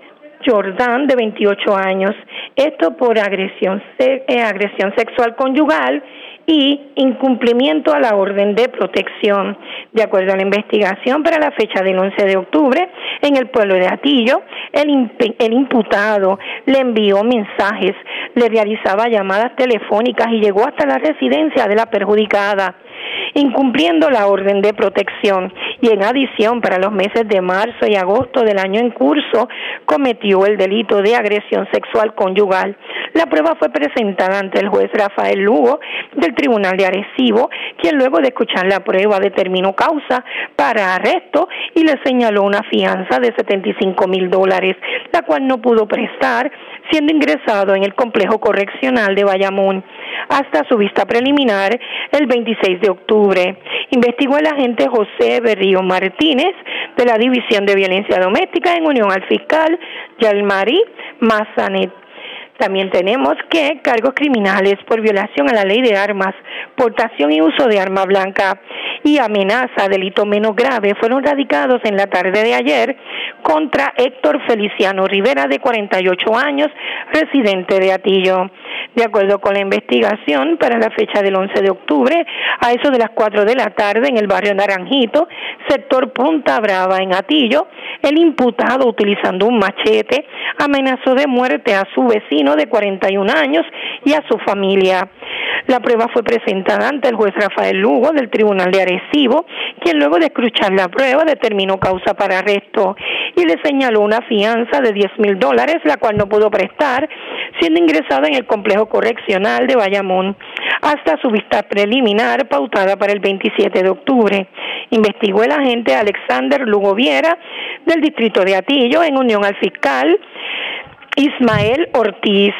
Jordan, de 28 años. Esto por agresión, eh, agresión sexual conyugal y incumplimiento a la orden de protección. De acuerdo a la investigación, para la fecha del 11 de octubre, en el pueblo de Atillo, el, el imputado le envió mensajes, le realizaba llamadas telefónicas y llegó hasta la residencia de la perjudicada incumpliendo la orden de protección y en adición para los meses de marzo y agosto del año en curso cometió el delito de agresión sexual conyugal. La prueba fue presentada ante el juez Rafael Lugo del Tribunal de Arecibo, quien luego de escuchar la prueba determinó causa para arresto y le señaló una fianza de 75 mil dólares, la cual no pudo prestar, siendo ingresado en el complejo correccional de Bayamón hasta su vista preliminar el 26 de octubre. Investigó el agente José Berrío Martínez de la División de Violencia Doméstica en unión al fiscal Yalmari Mazanet. También tenemos que cargos criminales por violación a la ley de armas, portación y uso de arma blanca y amenaza, delito menos grave, fueron radicados en la tarde de ayer contra Héctor Feliciano Rivera, de 48 años, residente de Atillo. De acuerdo con la investigación, para la fecha del 11 de octubre, a eso de las 4 de la tarde, en el barrio Naranjito, sector Punta Brava, en Atillo, el imputado, utilizando un machete, amenazó de muerte a su vecino de 41 años y a su familia. La prueba fue presentada ante el juez Rafael Lugo del Tribunal de Arecibo, quien luego de escuchar la prueba determinó causa para arresto y le señaló una fianza de 10 mil dólares, la cual no pudo prestar, siendo ingresado en el complejo correccional de Bayamón hasta su vista preliminar pautada para el 27 de octubre. Investigó el agente Alexander Lugo Viera del distrito de Atillo en unión al fiscal Ismael Ortiz.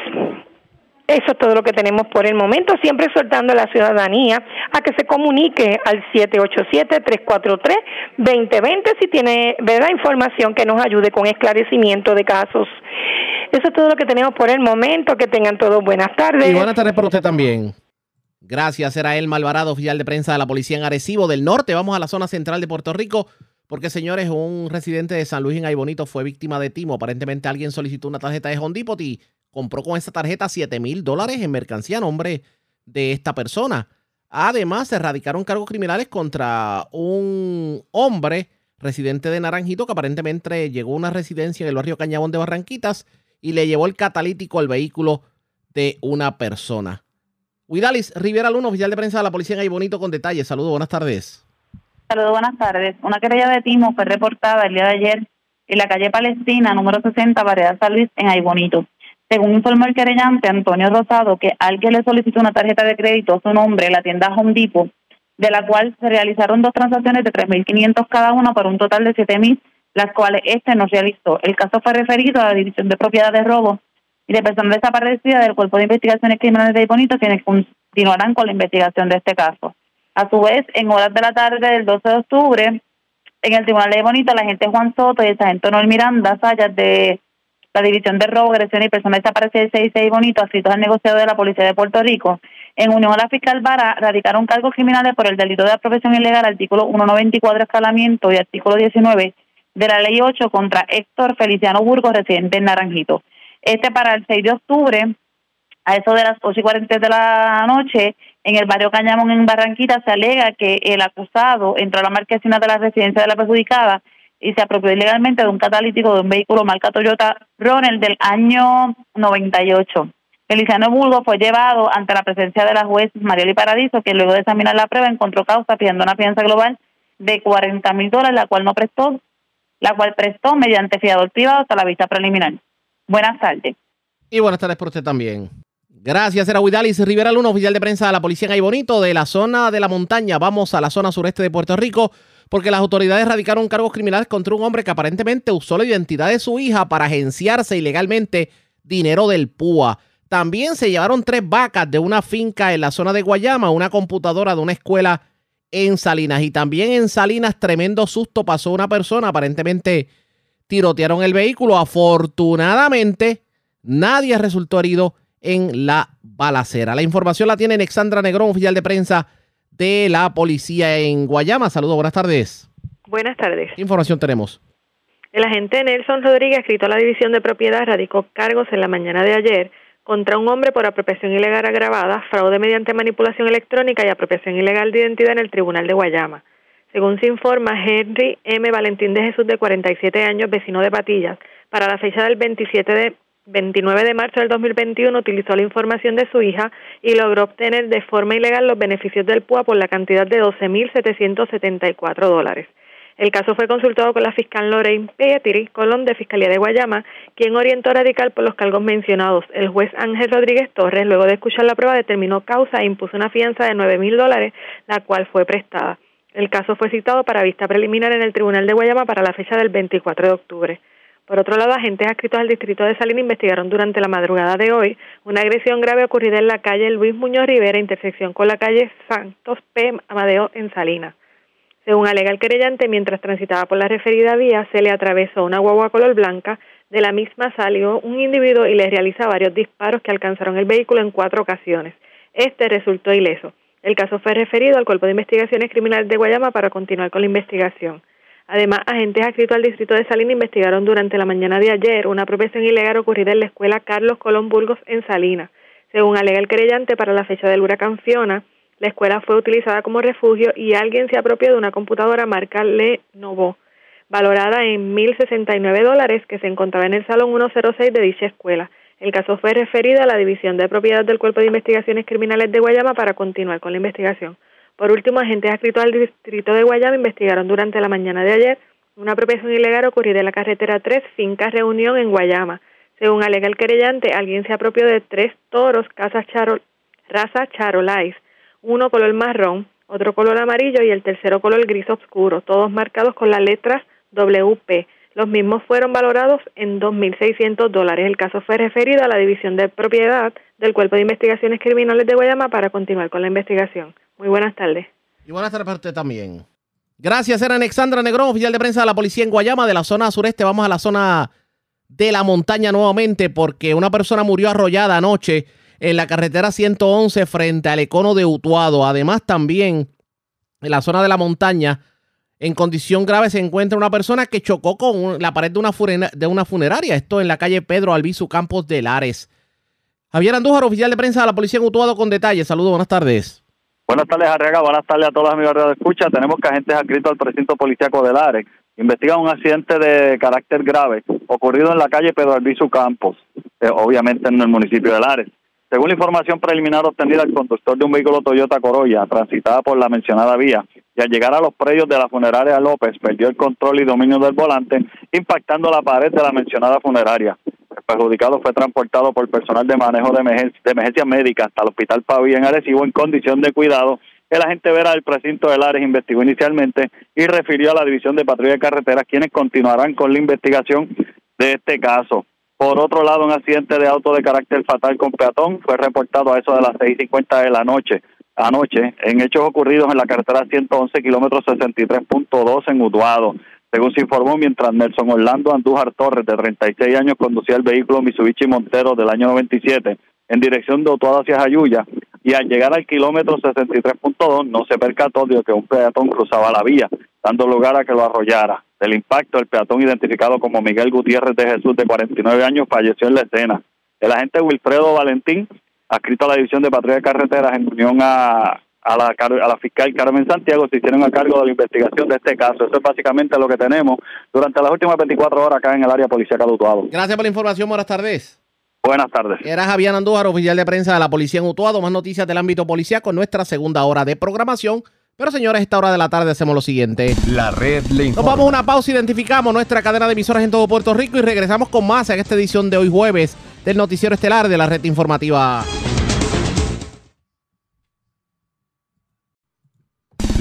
Eso es todo lo que tenemos por el momento, siempre soltando a la ciudadanía a que se comunique al 787-343-2020 si tiene verdad información que nos ayude con esclarecimiento de casos. Eso es todo lo que tenemos por el momento. Que tengan todos buenas tardes. Y buenas tardes para usted también. Gracias, era el Malvarado, oficial de prensa de la policía en Arecibo del Norte. Vamos a la zona central de Puerto Rico. Porque, señores, un residente de San Luis en Aybonito fue víctima de timo. Aparentemente alguien solicitó una tarjeta de y compró con esa tarjeta 7 mil dólares en mercancía a nombre de esta persona. Además, se erradicaron cargos criminales contra un hombre residente de Naranjito que aparentemente llegó a una residencia en el barrio Cañabón de Barranquitas y le llevó el catalítico al vehículo de una persona. Huidalis Rivera Luna, oficial de prensa de la policía en Aybonito con detalles. Saludos, buenas tardes. Saludos, buenas tardes. Una querella de timo fue reportada el día de ayer en la calle Palestina, número 60, Variedad San Luis, en Aybonito. Según informó el querellante Antonio Rosado, que alguien le solicitó una tarjeta de crédito a su nombre la tienda Home Depot, de la cual se realizaron dos transacciones de 3.500 cada una por un total de 7.000, las cuales este no realizó. El caso fue referido a la División de Propiedad de Robo y de Personas Desaparecidas del Cuerpo de Investigaciones Criminales de Aybonito, quienes continuarán con la investigación de este caso. A su vez, en horas de la tarde del 12 de octubre, en el Tribunal de Bonito, la agente Juan Soto y el sargento Noel Miranda Sayas de la División de Robo, Agresión y Personas Desaparecidas de 66 Bonito, adscritos al negociado de la Policía de Puerto Rico, en unión a la fiscal Vara, radicaron cargos criminales por el delito de apropiación ilegal, artículo 194 escalamiento y artículo 19 de la Ley 8 contra Héctor Feliciano Burgos, residente en Naranjito. Este para el 6 de octubre, a eso de las 8 y 40 de la noche, en el barrio Cañamón, en Barranquita, se alega que el acusado entró a la marquesina de la residencia de la perjudicada y se apropió ilegalmente de un catalítico de un vehículo marca Toyota Ronald del año 98. Feliciano Burgos fue llevado ante la presencia de la juez Marieli Paradiso, que luego de examinar la prueba encontró causa pidiendo una fianza global de 40 mil dólares, la cual no prestó, la cual prestó mediante fiador privado hasta la vista preliminar. Buenas tardes. Y buenas tardes por usted también. Gracias, era Huidalis Rivera Luna, oficial de prensa de la policía en de la zona de la montaña. Vamos a la zona sureste de Puerto Rico, porque las autoridades radicaron cargos criminales contra un hombre que aparentemente usó la identidad de su hija para agenciarse ilegalmente dinero del PUA. También se llevaron tres vacas de una finca en la zona de Guayama, una computadora de una escuela en Salinas. Y también en Salinas, tremendo susto pasó una persona, aparentemente tirotearon el vehículo. Afortunadamente, nadie resultó herido en la balacera. La información la tiene Alexandra Negrón, oficial de prensa de la policía en Guayama. Saludos, buenas tardes. Buenas tardes. ¿Qué información tenemos? El agente Nelson Rodríguez, escrito a la División de Propiedad, radicó cargos en la mañana de ayer contra un hombre por apropiación ilegal agravada, fraude mediante manipulación electrónica y apropiación ilegal de identidad en el Tribunal de Guayama. Según se informa, Henry M. Valentín de Jesús, de 47 años, vecino de Patillas, para la fecha del 27 de 29 de marzo del 2021 utilizó la información de su hija y logró obtener de forma ilegal los beneficios del PUA por la cantidad de 12.774 dólares. El caso fue consultado con la fiscal Lorraine Petri Colón de Fiscalía de Guayama, quien orientó radical por los cargos mencionados. El juez Ángel Rodríguez Torres, luego de escuchar la prueba, determinó causa e impuso una fianza de 9.000 dólares, la cual fue prestada. El caso fue citado para vista preliminar en el Tribunal de Guayama para la fecha del 24 de octubre. Por otro lado, agentes adscritos al distrito de Salinas investigaron durante la madrugada de hoy una agresión grave ocurrida en la calle Luis Muñoz Rivera, intersección con la calle Santos P. Amadeo en Salinas. Según alega el querellante, mientras transitaba por la referida vía, se le atravesó una guagua color blanca. De la misma salió un individuo y le realiza varios disparos que alcanzaron el vehículo en cuatro ocasiones. Este resultó ileso. El caso fue referido al Cuerpo de Investigaciones Criminales de Guayama para continuar con la investigación. Además, agentes adscritos al distrito de Salinas investigaron durante la mañana de ayer una apropiación ilegal ocurrida en la escuela Carlos Colón Burgos en Salinas. Según alega el querellante, para la fecha del huracán Fiona, la escuela fue utilizada como refugio y alguien se apropió de una computadora marca Lenovo, valorada en 1.069 dólares, que se encontraba en el Salón 106 de dicha escuela. El caso fue referido a la División de Propiedad del Cuerpo de Investigaciones Criminales de Guayama para continuar con la investigación. Por último, agentes adscritos al distrito de Guayama investigaron durante la mañana de ayer una apropiación ilegal ocurrida en la carretera 3, Finca Reunión en Guayama. Según alega el querellante, alguien se apropió de tres toros casa charo, raza charolais, uno color marrón, otro color amarillo y el tercero color gris oscuro, todos marcados con las letras WP. Los mismos fueron valorados en 2.600 dólares. El caso fue referido a la División de Propiedad del Cuerpo de Investigaciones Criminales de Guayama para continuar con la investigación. Muy buenas tardes. Y buenas tardes para usted también. Gracias, era Alexandra Negrón, oficial de prensa de la policía en Guayama, de la zona sureste. Vamos a la zona de la montaña nuevamente porque una persona murió arrollada anoche en la carretera 111 frente al Econo de Utuado. Además, también en la zona de la montaña, en condición grave, se encuentra una persona que chocó con la pared de una, de una funeraria. Esto en la calle Pedro Albizu Campos de Lares. Javier Andújar, oficial de prensa de la policía en Utuado, con detalles. Saludos, buenas tardes. Buenas tardes, Arriaga. Buenas tardes a todos los amigos de escucha. Tenemos que agentes adscritos al precinto policíaco de Lares investigan un accidente de carácter grave ocurrido en la calle Pedro Albizu Campos, eh, obviamente en el municipio de Lares. Según la información preliminar obtenida, el conductor de un vehículo Toyota Corolla transitada por la mencionada vía y al llegar a los predios de la funeraria López perdió el control y dominio del volante, impactando la pared de la mencionada funeraria. El perjudicado fue transportado por personal de manejo de, emergencia, de emergencia médica hasta el hospital Pavía en Arecibo en condición de cuidado. El agente Vera del precinto de Lares investigó inicialmente y refirió a la División de Patrulla de Carreteras, quienes continuarán con la investigación de este caso. Por otro lado, un accidente de auto de carácter fatal con peatón fue reportado a eso de las 6.50 de la noche anoche en hechos ocurridos en la carretera 111, kilómetro 63.2 en Utuado. Según se informó, mientras Nelson Orlando Andújar Torres, de 36 años, conducía el vehículo Mitsubishi Montero del año 97 en dirección de Utuado hacia Jayuya, y al llegar al kilómetro 63.2 no se percató de que un peatón cruzaba la vía, dando lugar a que lo arrollara. Del impacto, el peatón identificado como Miguel Gutiérrez de Jesús, de 49 años, falleció en la escena. El agente Wilfredo Valentín, adscrito a la División de Patrulla de Carreteras en unión a, a la, a la fiscal Carmen Santiago se hicieron a cargo de la investigación de este caso. Eso es básicamente lo que tenemos durante las últimas 24 horas acá en el área policial Utuado. Gracias por la información. Buenas tardes. Buenas tardes. Era Javier Andújar, oficial de prensa de la policía en Utuado. Más noticias del ámbito policial con nuestra segunda hora de programación. Pero señores, a esta hora de la tarde hacemos lo siguiente. La red le informa. Nos vamos a una pausa, identificamos nuestra cadena de emisoras en todo Puerto Rico y regresamos con más en esta edición de hoy jueves del noticiero estelar de la red informativa.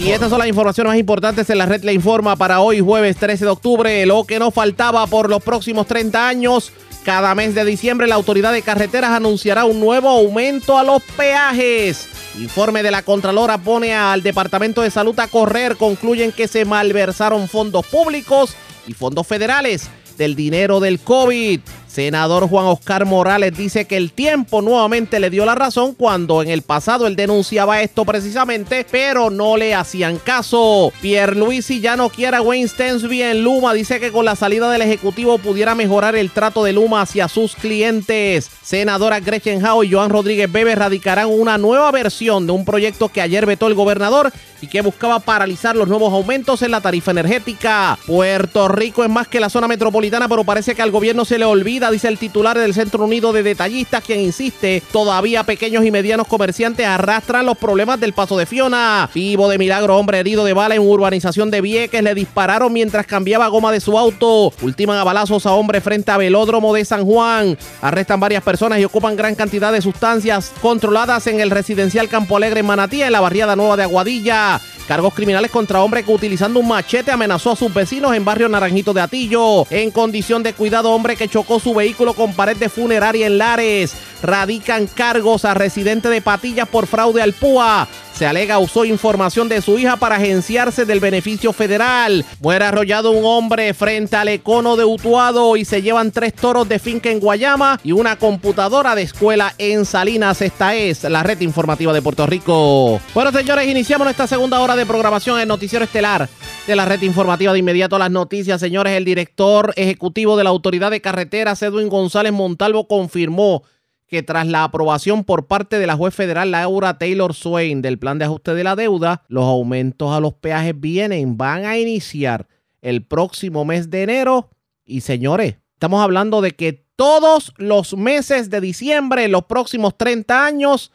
Y estas son las informaciones más importantes en la red le informa para hoy jueves 13 de octubre. Lo que nos faltaba por los próximos 30 años. Cada mes de diciembre la autoridad de carreteras anunciará un nuevo aumento a los peajes. Informe de la Contralora pone al Departamento de Salud a correr. Concluyen que se malversaron fondos públicos y fondos federales del dinero del COVID. Senador Juan Oscar Morales dice que el tiempo nuevamente le dio la razón cuando en el pasado él denunciaba esto precisamente, pero no le hacían caso. Pierluisi ya no quiere a Wayne Stensby en Luma. Dice que con la salida del Ejecutivo pudiera mejorar el trato de Luma hacia sus clientes. Senadora Gretchen Howe y Joan Rodríguez Bebe radicarán una nueva versión de un proyecto que ayer vetó el gobernador y que buscaba paralizar los nuevos aumentos en la tarifa energética. Puerto Rico es más que la zona metropolitana, pero parece que al gobierno se le olvida dice el titular del Centro Unido de Detallistas, quien insiste, todavía pequeños y medianos comerciantes arrastran los problemas del paso de Fiona. Vivo de milagro, hombre herido de bala en urbanización de Vieques, le dispararon mientras cambiaba goma de su auto. Ultiman a balazos a hombre frente a velódromo de San Juan. Arrestan varias personas y ocupan gran cantidad de sustancias controladas en el residencial Campo Alegre en Manatí, en la barriada nueva de Aguadilla. Cargos criminales contra hombre que utilizando un machete amenazó a sus vecinos en barrio Naranjito de Atillo. En condición de cuidado, hombre que chocó su vehículo con pared de funeraria en Lares. Radican cargos a residente de Patillas por fraude al PUA. Se alega usó información de su hija para agenciarse del beneficio federal. Muere arrollado un hombre frente al econo de Utuado y se llevan tres toros de finca en Guayama y una computadora de escuela en Salinas. Esta es la red informativa de Puerto Rico. Bueno, señores, iniciamos nuestra segunda hora de programación en Noticiero Estelar de la red informativa de inmediato las noticias. Señores, el director ejecutivo de la Autoridad de Carreteras, Edwin González Montalvo, confirmó que tras la aprobación por parte de la juez federal Laura Taylor Swain del plan de ajuste de la deuda, los aumentos a los peajes vienen, van a iniciar el próximo mes de enero. Y señores, estamos hablando de que todos los meses de diciembre, los próximos 30 años,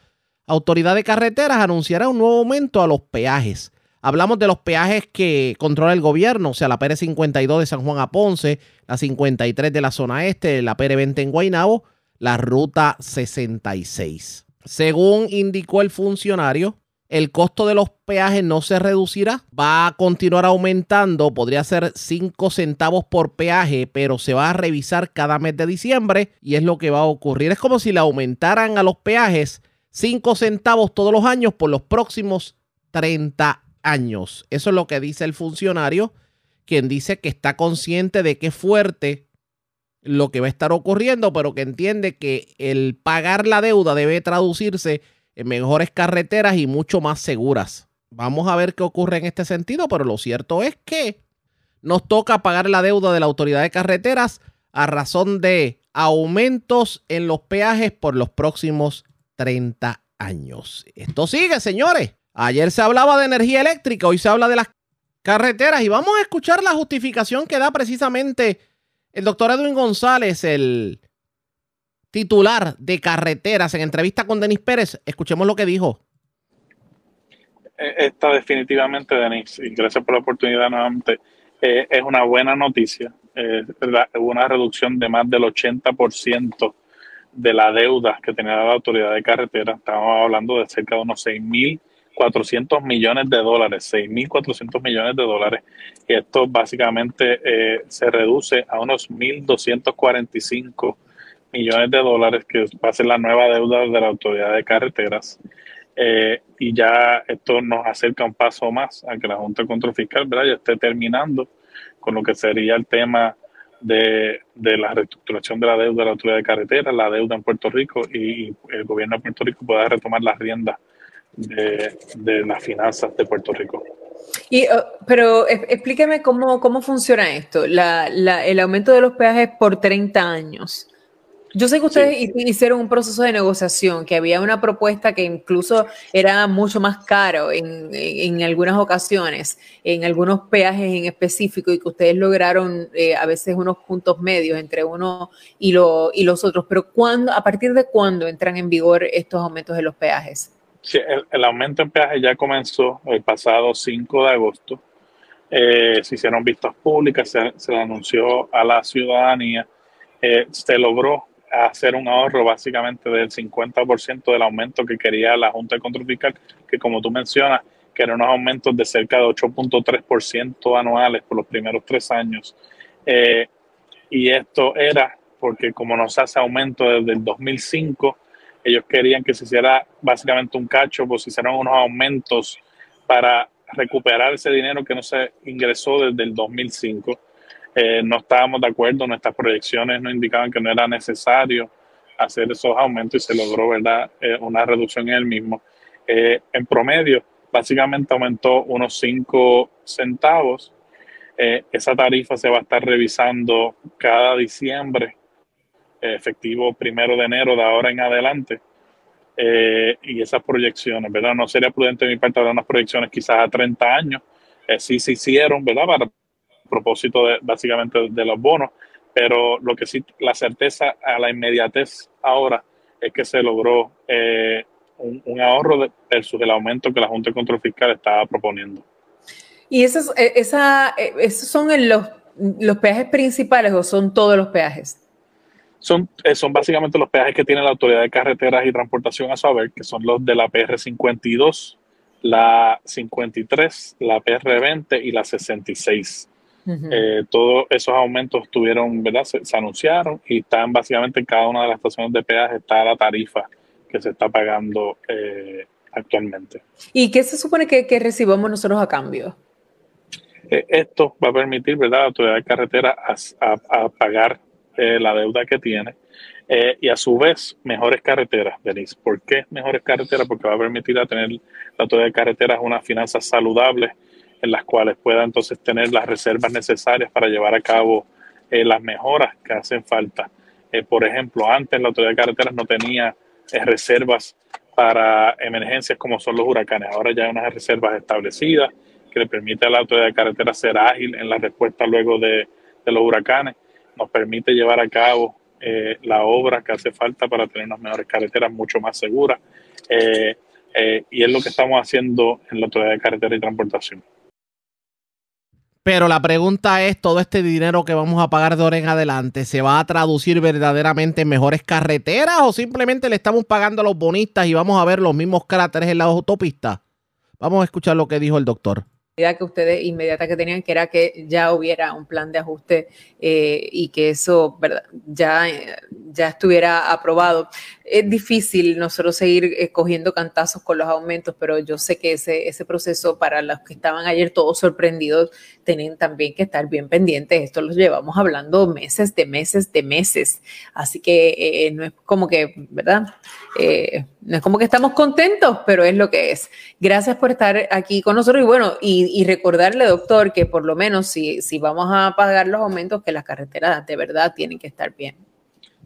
Autoridad de Carreteras anunciará un nuevo aumento a los peajes. Hablamos de los peajes que controla el gobierno, o sea, la PR 52 de San Juan a Ponce, la 53 de la zona este, la PR 20 en Guaynabo, la ruta 66. Según indicó el funcionario, el costo de los peajes no se reducirá, va a continuar aumentando, podría ser 5 centavos por peaje, pero se va a revisar cada mes de diciembre y es lo que va a ocurrir. Es como si le aumentaran a los peajes 5 centavos todos los años por los próximos 30 años. Eso es lo que dice el funcionario, quien dice que está consciente de que fuerte lo que va a estar ocurriendo, pero que entiende que el pagar la deuda debe traducirse en mejores carreteras y mucho más seguras. Vamos a ver qué ocurre en este sentido, pero lo cierto es que nos toca pagar la deuda de la autoridad de carreteras a razón de aumentos en los peajes por los próximos 30 años. Esto sigue, señores. Ayer se hablaba de energía eléctrica, hoy se habla de las carreteras y vamos a escuchar la justificación que da precisamente el doctor Edwin González, el titular de carreteras, en entrevista con Denis Pérez, escuchemos lo que dijo. Eh, esta definitivamente, Denis, y gracias por la oportunidad nuevamente, eh, es una buena noticia. Eh, una reducción de más del 80% de la deuda que tenía la autoridad de carretera. Estamos hablando de cerca de unos 6 mil 400 millones de dólares, 6.400 millones de dólares. Y esto básicamente eh, se reduce a unos 1.245 millones de dólares, que va a ser la nueva deuda de la Autoridad de Carreteras. Eh, y ya esto nos acerca un paso más a que la Junta de Control Fiscal ¿verdad? ya esté terminando con lo que sería el tema de, de, la reestructuración de la deuda de la Autoridad de Carreteras, la deuda en Puerto Rico y el gobierno de Puerto Rico pueda retomar las riendas de, las finanzas de Puerto Rico. Y, oh, pero explíqueme cómo, cómo funciona esto, la, el aumento de los peajes por 30 años. Yo sé que ustedes hicieron un proceso de negociación, que había una propuesta que incluso era mucho más caro en, en, algunas ocasiones, en algunos peajes en específico, y que ustedes lograron eh, a veces unos puntos medios entre uno y, lo, y los otros. Pero ¿cuándo, ¿a partir de cuándo entran en vigor estos aumentos de los peajes? Sí, el, aumento en peaje ya comenzó el pasado 5 de agosto. Eh, se hicieron vistas públicas, se, se anunció a la ciudadanía. Eh, se logró hacer un ahorro básicamente del 50% del aumento que quería la Junta de Control Fiscal, que como tú mencionas, que eran unos aumentos de cerca de 8.3% anuales por los primeros tres años. Eh, y esto era porque como nos hace aumento desde el 2005, ellos querían que se hiciera básicamente un cacho, pues se hicieran unos aumentos para recuperar ese dinero que no se ingresó desde el 2005. Eh, no estábamos de acuerdo, nuestras proyecciones nos indicaban que no era necesario hacer esos aumentos y se logró ¿verdad? Eh, una reducción en el mismo. Eh, en promedio, básicamente aumentó unos 5 centavos. esa tarifa se va a estar revisando cada diciembre efectivo primero de enero de ahora en adelante. Eh, y esas proyecciones, ¿verdad? No sería prudente de mi parte dar unas proyecciones quizás a 30 años. Eh, sí se hicieron, ¿verdad? Para propósito de, básicamente de los bonos, pero lo que sí, la certeza a la inmediatez ahora es que se logró eh, un, ahorro de, versus el aumento que la Junta de Control Fiscal estaba proponiendo. ¿Y esos, esa, esos son los, los peajes principales o son todos los peajes? Son, son básicamente los peajes que tiene la Autoridad de Carreteras y Transportación a saber, que son los de la PR 52, la 53, la PR 20 y la 66. Uh -huh. eh, todos esos aumentos tuvieron, ¿verdad? Se, se, anunciaron y están básicamente en cada una de las estaciones de peaje está la tarifa que se está pagando eh, actualmente. ¿Y qué se supone que, que recibamos nosotros a cambio? Eh, esto va a permitir, ¿verdad?, a la autoridad de carretera a, a, a pagar eh, la deuda que tiene eh, y a su vez mejores carreteras, Denise. ¿Por qué mejores carreteras? Porque va a permitir a tener la autoridad de carreteras unas finanzas saludables en las cuales pueda entonces tener las reservas necesarias para llevar a cabo eh, las mejoras que hacen falta. Eh, por ejemplo, antes la autoridad de carreteras no tenía eh, reservas para emergencias como son los huracanes. Ahora ya hay unas reservas establecidas que le permite a la autoridad de carreteras ser ágil en la respuesta luego de los huracanes. Nos permite llevar a cabo eh, la obra que hace falta para tener unas mejores carreteras mucho más seguras. Eh, eh, y es lo que estamos haciendo en la Autoridad de Carretera y Transportación. Pero la pregunta es, ¿todo este dinero que vamos a pagar de ahora en adelante se va a traducir verdaderamente en mejores carreteras o simplemente le estamos pagando a los bonistas y vamos a ver los mismos cráteres en las autopistas? Vamos a escuchar lo que dijo el doctor que ustedes inmediata que tenían, que era que ya hubiera un plan de ajuste eh, y que eso ¿verdad? Ya, ya estuviera aprobado. Es difícil nosotros seguir eh, cogiendo cantazos con los aumentos, pero yo sé que ese, ese proceso para los que estaban ayer todos sorprendidos, tienen también que estar bien pendientes. Esto lo llevamos hablando meses de meses de meses. Así que eh, no es como que, ¿verdad? Eh, no es como que estamos contentos, pero es lo que es. Gracias por estar aquí con nosotros y bueno, y, y recordarle, doctor, que por lo menos si, si vamos a pagar los aumentos, que las carreteras de verdad tienen que estar bien.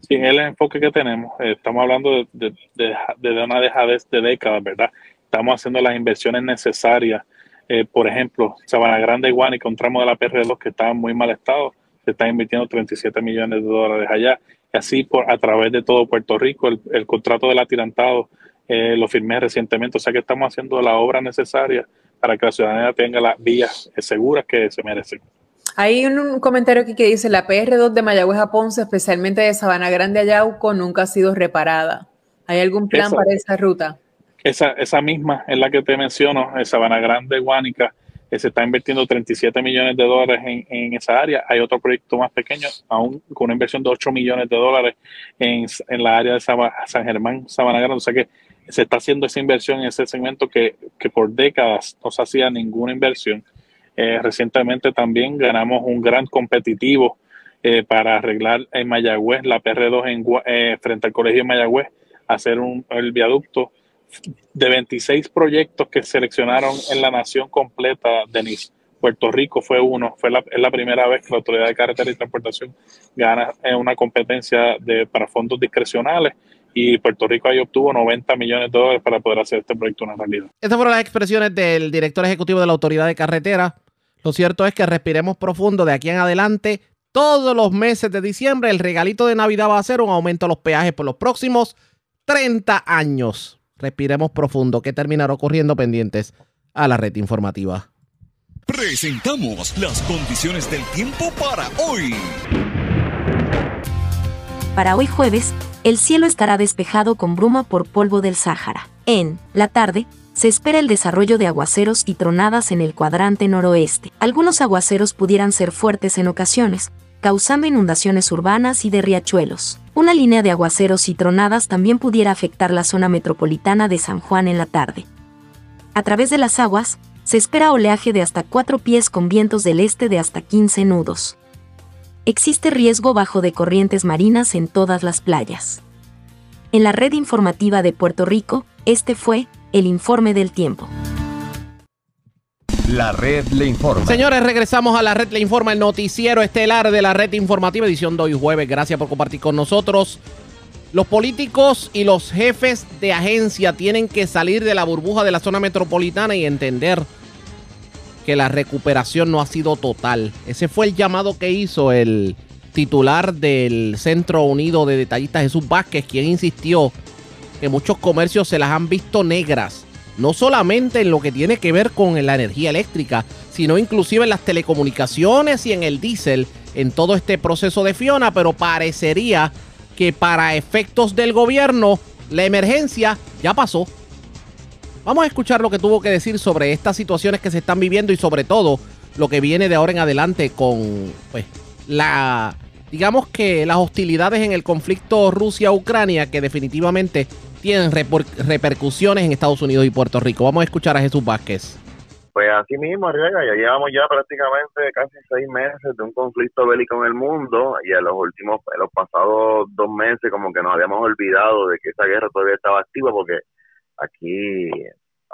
Sí, es el enfoque que tenemos. Eh, estamos hablando de, de, de, una dejadez de décadas, ¿verdad? Estamos haciendo las inversiones necesarias. Eh, por ejemplo, Sabana Grande y Guánica, un tramo de la PR2 que está en muy mal estado, se está invirtiendo 37 millones de dólares allá. Y así por, a través de todo Puerto Rico, el, el contrato del atirantado eh, lo firmé recientemente. O sea que estamos haciendo la obra necesaria para que la ciudadanía tenga las vías seguras que se merecen. Hay un comentario aquí que dice, la PR2 de Mayagüez a Ponce, especialmente de Sabana Grande a Yauco, nunca ha sido reparada. ¿Hay algún plan esa, para esa ruta? Esa, esa misma es la que te menciono, en Sabana Grande, Guánica, se está invirtiendo 37 millones de dólares en, en, esa área. Hay otro proyecto más pequeño, aún con una inversión de 8 millones de dólares en, en la área de San Germán, Sabana Grande. O sea que se está haciendo esa inversión en ese segmento que, que por décadas no se hacía ninguna inversión. Eh, recientemente también ganamos un gran competitivo eh, para arreglar en Mayagüez, la PR2 en, eh, frente al colegio de Mayagüez, hacer un, el viaducto de 26 proyectos que seleccionaron en la nación completa, Denise. Puerto Rico fue uno, fue la, es la primera vez que la Autoridad de Carretera y Transportación gana una competencia para fondos discrecionales y Puerto Rico ahí obtuvo 90 millones de dólares para poder hacer este proyecto una realidad. Estas fueron las expresiones del director ejecutivo de la Autoridad de Carretera, lo cierto es que respiremos profundo de aquí en adelante. Todos los meses de diciembre, el regalito de Navidad va a ser un aumento de los peajes por los próximos 30 años. Respiremos profundo, que terminará ocurriendo pendientes a la red informativa. Presentamos las condiciones del tiempo para hoy. Para hoy jueves, el cielo estará despejado con bruma por polvo del Sáhara. En la tarde, se espera el desarrollo de aguaceros y tronadas en el cuadrante noroeste. Algunos aguaceros pudieran ser fuertes en ocasiones, causando inundaciones urbanas y de riachuelos. Una línea de aguaceros y tronadas también pudiera afectar la zona metropolitana de San Juan en la tarde. A través de las aguas, se espera oleaje de hasta 4 pies con vientos del este de hasta 15 nudos. Existe riesgo bajo de corrientes marinas en todas las playas. En la red informativa de Puerto Rico, este fue el informe del tiempo. La red le informa. Señores, regresamos a la red le informa, el noticiero estelar de la red informativa, edición de hoy jueves. Gracias por compartir con nosotros. Los políticos y los jefes de agencia tienen que salir de la burbuja de la zona metropolitana y entender que la recuperación no ha sido total. Ese fue el llamado que hizo el titular del Centro Unido de Detallistas Jesús Vázquez, quien insistió que muchos comercios se las han visto negras, no solamente en lo que tiene que ver con la energía eléctrica, sino inclusive en las telecomunicaciones y en el diésel, en todo este proceso de Fiona, pero parecería que para efectos del gobierno la emergencia ya pasó. Vamos a escuchar lo que tuvo que decir sobre estas situaciones que se están viviendo y sobre todo lo que viene de ahora en adelante con pues, la digamos que las hostilidades en el conflicto Rusia-Ucrania que definitivamente tienen repercusiones en Estados Unidos y Puerto Rico. Vamos a escuchar a Jesús Vázquez. Pues así mismo, Arriaga, ya llevamos ya prácticamente casi seis meses de un conflicto bélico en el mundo y en los últimos, en los pasados dos meses como que nos habíamos olvidado de que esa guerra todavía estaba activa porque aquí,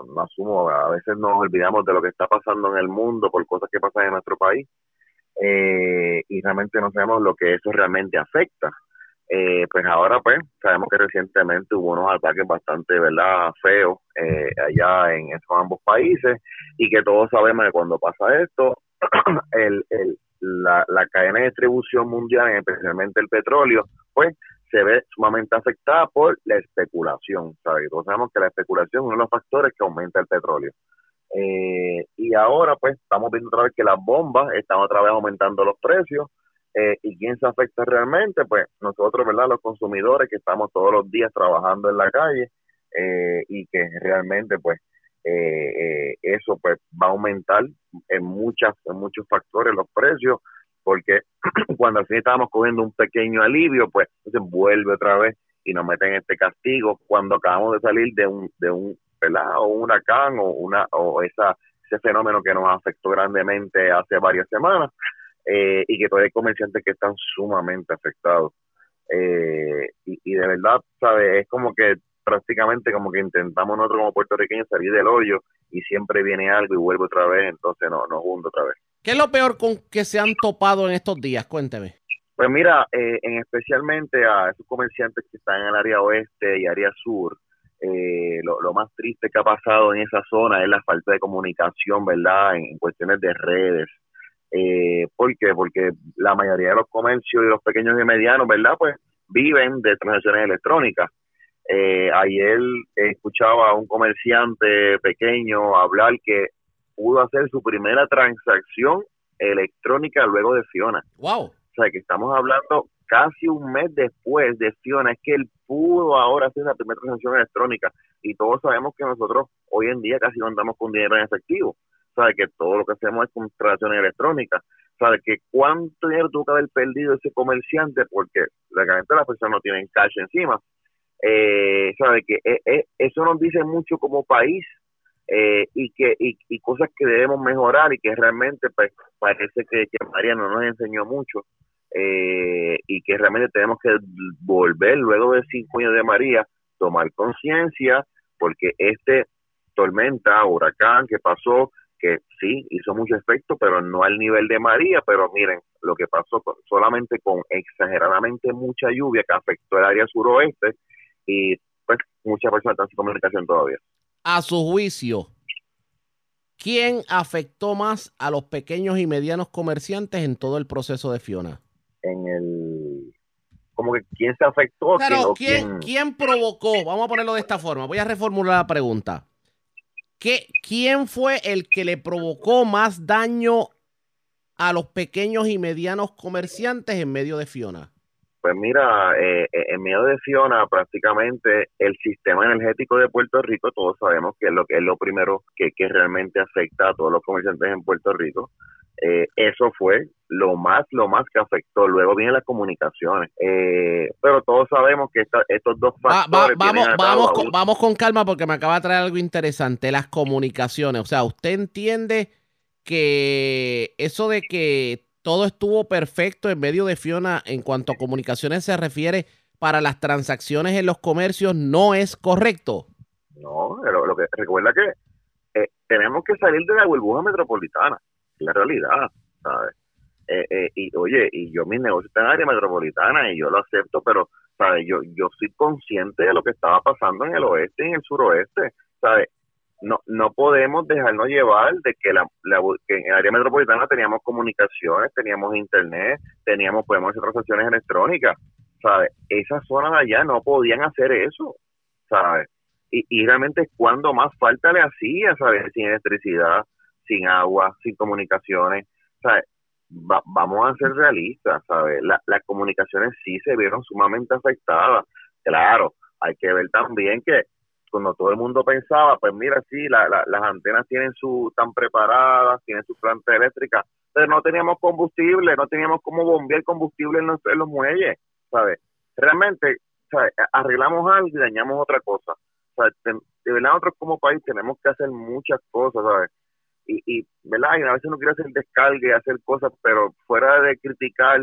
no asumo, a veces nos olvidamos de lo que está pasando en el mundo por cosas que pasan en nuestro país eh, y realmente no sabemos lo que eso realmente afecta. Eh, pues ahora pues sabemos que recientemente hubo unos ataques bastante verdad feos eh, allá en esos ambos países y que todos sabemos que cuando pasa esto el, el, la, la cadena de distribución mundial especialmente el petróleo pues se ve sumamente afectada por la especulación ¿sabes? todos sabemos que la especulación es uno de los factores que aumenta el petróleo eh, y ahora pues estamos viendo otra vez que las bombas están otra vez aumentando los precios eh, ¿Y quién se afecta realmente? Pues nosotros, ¿verdad? Los consumidores que estamos todos los días trabajando en la calle eh, y que realmente, pues, eh, eso pues va a aumentar en muchas en muchos factores los precios porque cuando al fin estábamos cogiendo un pequeño alivio pues se vuelve otra vez y nos meten este castigo cuando acabamos de salir de un de un ¿verdad? o un huracán o una o esa ese fenómeno que nos afectó grandemente hace varias semanas eh, y que todavía hay comerciantes que están sumamente afectados. Eh, y, de verdad, ¿sabes? Es como que prácticamente como que intentamos nosotros como puertorriqueños salir del hoyo y siempre viene algo y vuelve otra vez, entonces no, nos hunde otra vez. ¿Qué es lo peor con que se han topado en estos días? Cuénteme. Pues mira, eh, en especialmente a esos comerciantes que están en el área oeste y área sur, lo, lo, más triste que ha pasado en esa zona es la falta de comunicación, ¿verdad? En, cuestiones de redes, eh, ¿Por qué? Porque la mayoría de los comercios y los pequeños y medianos, ¿verdad? Pues viven de transacciones electrónicas. Eh, ayer escuchaba a un comerciante pequeño hablar que pudo hacer su primera transacción electrónica luego de Fiona. Wow. O sea, que estamos hablando casi un mes después de Fiona, es que él pudo ahora hacer la primera transacción electrónica y todos sabemos que nosotros hoy en día casi no andamos con dinero en efectivo sabe que todo lo que hacemos es con transacciones electrónicas, sabe que cuánto dinero tuvo que haber perdido ese comerciante porque realmente las personas no tienen cash encima, eh, sabe que eh, eh, eso nos dice mucho como país eh, y que y, cosas que debemos mejorar y que realmente pues parece que, que María no nos enseñó mucho y que realmente tenemos que volver luego de cinco años de María tomar conciencia porque este tormenta, huracán que pasó que sí hizo mucho efecto, pero no al nivel de María, pero miren lo que pasó solamente con exageradamente mucha lluvia que afectó el área suroeste y pues muchas personas están sin comunicación todavía. A su juicio, ¿quién afectó más a los pequeños y medianos comerciantes en todo el proceso de Fiona? En el como que quién se afectó. Claro, ¿quién, ¿quién provocó? Vamos a ponerlo de esta forma. Voy a reformular la pregunta. ¿Qué, ¿Quién fue el que le provocó más daño a los pequeños y medianos comerciantes en medio de Fiona? Pues mira, eh, eh, en medio de Fiona prácticamente el sistema energético de Puerto Rico, todos sabemos que es lo que es lo primero que, que realmente afecta a todos los comerciantes en Puerto Rico. Eh, eso fue lo más, lo más que afectó. Luego vienen las comunicaciones. Eh, pero todos sabemos que estos dos factores. vamos, vamos, con, vamos con calma porque me acaba de traer algo interesante: las comunicaciones. O sea, usted entiende que eso de que todo estuvo perfecto en medio de Fiona en cuanto a comunicaciones se refiere para las transacciones en los comercios no es correcto. No, lo que recuerda que eh, tenemos que salir de la burbuja metropolitana la realidad, ¿sabes? Eh, eh, y oye, y yo mi negocio está en área metropolitana y yo lo acepto, pero, ¿sabes? Yo, yo soy consciente de lo que estaba pasando en el oeste y en el suroeste, ¿sabes? No, no podemos dejarnos llevar de que, la, la- en el área metropolitana teníamos comunicaciones, teníamos internet, teníamos, podemos hacer transacciones electrónicas, ¿sabes? Esas zonas allá no podían hacer eso, ¿sabes? Y, y realmente cuando más falta le hacía, ¿sabes? Sin electricidad, sin agua, sin comunicaciones, ¿sabes? Va- vamos a ser realistas, ¿sabes? La- las comunicaciones sí se vieron sumamente afectadas. Claro, hay que ver también que cuando todo el mundo pensaba, pues mira, sí, la- la- las antenas tienen su, están preparadas, tienen su planta eléctrica, pero no teníamos combustible, no teníamos cómo bombear combustible en los, muelles, ¿sabes? Realmente, ¿sabes? Arreglamos algo y dañamos otra cosa. Sea, de, verdad nosotros como país tenemos que hacer muchas cosas, ¿sabes? Y, y ¿verdad? Y a veces uno quiere hacer descargue, hacer cosas, pero fuera de criticar,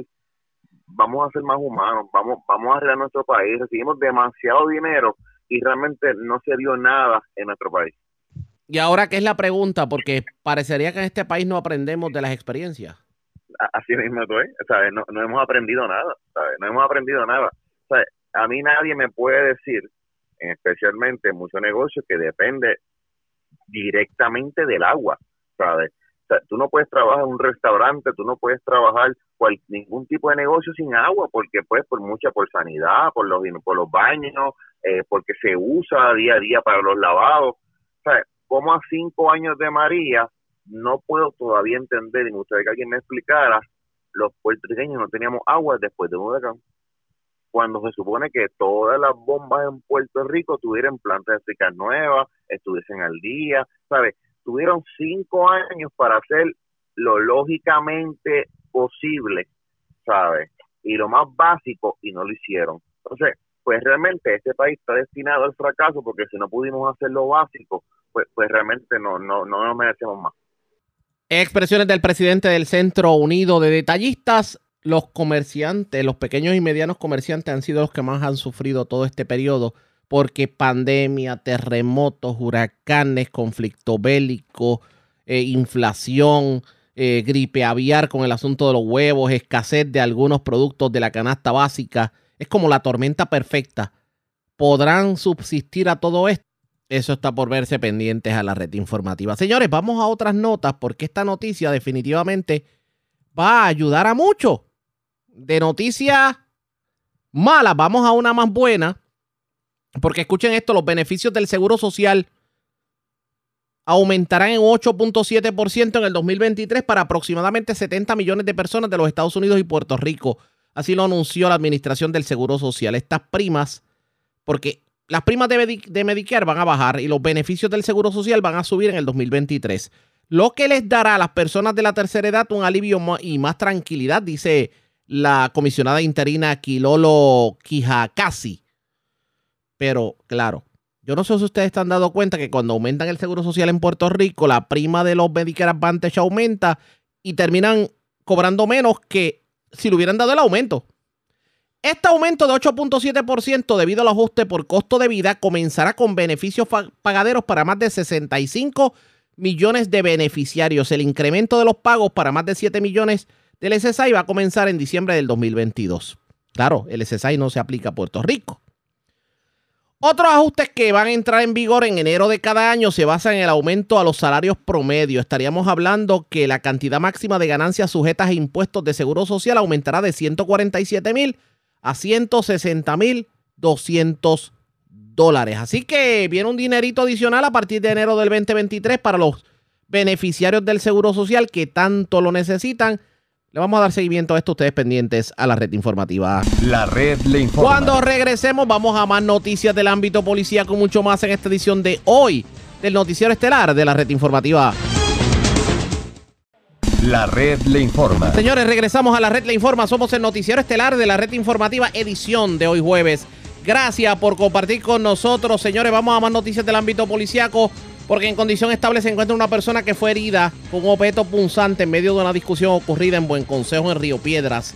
vamos a ser más humanos, vamos, vamos a arreglar nuestro país, recibimos demasiado dinero y realmente no se dio nada en nuestro país. Y ahora, ¿qué es la pregunta? Porque parecería que en este país no aprendemos de las experiencias. Así mismo tú, ¿eh? ¿sabes? No, no hemos aprendido nada, ¿sabes? No hemos aprendido nada. ¿sabes? A mí nadie me puede decir, en especialmente en muchos negocios, que depende directamente del agua, ¿sabes? O sea, tú no puedes trabajar en un restaurante, tú no puedes trabajar cual, ningún tipo de negocio sin agua, porque pues por mucha, por sanidad, por los, por los baños, eh, porque se usa día a día para los lavados. ¿Sabes? Como a cinco años de María, no puedo todavía entender, y me gustaría que alguien me explicara, los puertorriqueños no teníamos agua después de un huracán. Cuando se supone que todas las bombas en Puerto Rico tuvieran plantas eléctricas nuevas, estuviesen al día, ¿sabes? Tuvieron cinco años para hacer lo lógicamente posible, ¿sabes? Y lo más básico, y no lo hicieron. Entonces, pues realmente este país está destinado al fracaso porque si no pudimos hacer lo básico, pues, pues realmente no, no, no nos merecemos más. Expresiones del presidente del Centro Unido de Detallistas. Los comerciantes, los pequeños y medianos comerciantes han sido los que más han sufrido todo este periodo porque pandemia, terremotos, huracanes, conflicto bélico, eh, inflación, eh, gripe aviar con el asunto de los huevos, escasez de algunos productos de la canasta básica. Es como la tormenta perfecta. ¿Podrán subsistir a todo esto? Eso está por verse pendientes a la red informativa. Señores, vamos a otras notas porque esta noticia definitivamente va a ayudar a mucho. De noticias malas, vamos a una más buena. Porque escuchen esto, los beneficios del Seguro Social aumentarán en 8.7% en el 2023 para aproximadamente 70 millones de personas de los Estados Unidos y Puerto Rico. Así lo anunció la Administración del Seguro Social. Estas primas, porque las primas de, Medi- de Medicare van a bajar y los beneficios del Seguro Social van a subir en el 2023. Lo que les dará a las personas de la tercera edad un alivio y más tranquilidad, dice la comisionada interina Quilolo Quijacasi. Pero, claro, yo no sé si ustedes están dando cuenta que cuando aumentan el seguro social en Puerto Rico, la prima de los Medicare Advantage aumenta y terminan cobrando menos que si le hubieran dado el aumento. Este aumento de 8.7% debido al ajuste por costo de vida comenzará con beneficios pagaderos para más de 65 millones de beneficiarios. El incremento de los pagos para más de 7 millones del SSI va a comenzar en diciembre del 2022. Claro, el SSI no se aplica a Puerto Rico. Otros ajustes que van a entrar en vigor en enero de cada año se basan en el aumento a los salarios promedio. Estaríamos hablando que la cantidad máxima de ganancias sujetas a impuestos de seguro social aumentará de 147 mil a 160 mil 200 dólares. Así que viene un dinerito adicional a partir de enero del 2023 para los beneficiarios del seguro social que tanto lo necesitan. Le vamos a dar seguimiento a esto, ustedes pendientes a la red informativa. La red le informa. Cuando regresemos vamos a más noticias del ámbito policíaco, mucho más en esta edición de hoy del noticiero estelar de la red informativa. La red le informa. Señores, regresamos a la red Le Informa. Somos el noticiero estelar de la red informativa edición de hoy jueves. Gracias por compartir con nosotros. Señores, vamos a más noticias del ámbito policíaco porque en condición estable se encuentra una persona que fue herida con un objeto punzante en medio de una discusión ocurrida en Buen Consejo en Río Piedras.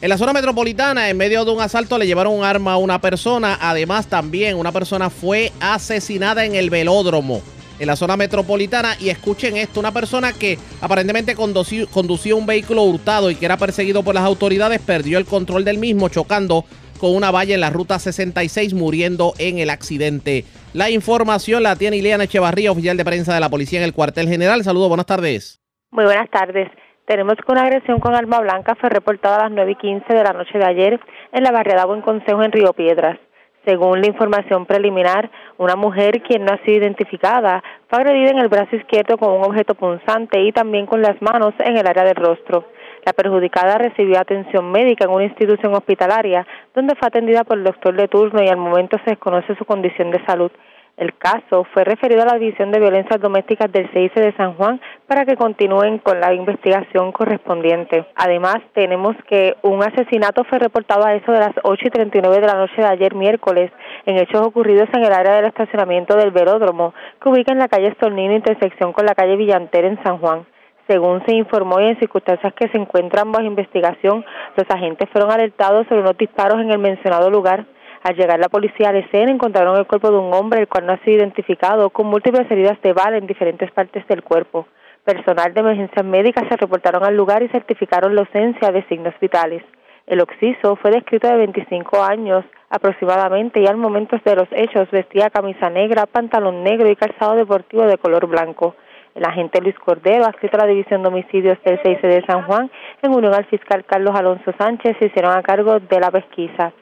En la zona metropolitana, en medio de un asalto, le llevaron un arma a una persona. Además, también una persona fue asesinada en el velódromo en la zona metropolitana. Y escuchen esto, una persona que aparentemente conducía un vehículo hurtado y que era perseguido por las autoridades, perdió el control del mismo, chocando con una valla en la ruta 66, muriendo en el accidente. La información la tiene Ileana Echevarría, oficial de prensa de la policía en el cuartel general. Saludos, buenas tardes. Muy buenas tardes. Tenemos que una agresión con arma blanca fue reportada a las 9 y 15 de la noche de ayer en la barriada Buen Consejo en Río Piedras. Según la información preliminar, una mujer quien no ha sido identificada fue agredida en el brazo izquierdo con un objeto punzante y también con las manos en el área del rostro. La perjudicada recibió atención médica en una institución hospitalaria donde fue atendida por el doctor de turno y al momento se desconoce su condición de salud. El caso fue referido a la División de Violencias Domésticas del CIC de San Juan para que continúen con la investigación correspondiente. Además, tenemos que un asesinato fue reportado a eso de las 8 y 39 de la noche de ayer miércoles en hechos ocurridos en el área del estacionamiento del velódromo que ubica en la calle Estornino, intersección con la calle Villanter en San Juan. Según se informó y en circunstancias que se encuentran bajo investigación, los agentes fueron alertados sobre unos disparos en el mencionado lugar. Al llegar la policía a la escena encontraron el cuerpo de un hombre el cual no ha sido identificado con múltiples heridas de bala en diferentes partes del cuerpo. Personal de emergencias médicas se reportaron al lugar y certificaron la ausencia de signos vitales. El occiso fue descrito de 25 años aproximadamente y al momento de los hechos vestía camisa negra, pantalón negro y calzado deportivo de color blanco. El agente Luis Cordero, adscrito a la División de Homicidios del 6 de San Juan, en unión al fiscal Carlos Alonso Sánchez, se hicieron a cargo de la pesquisa.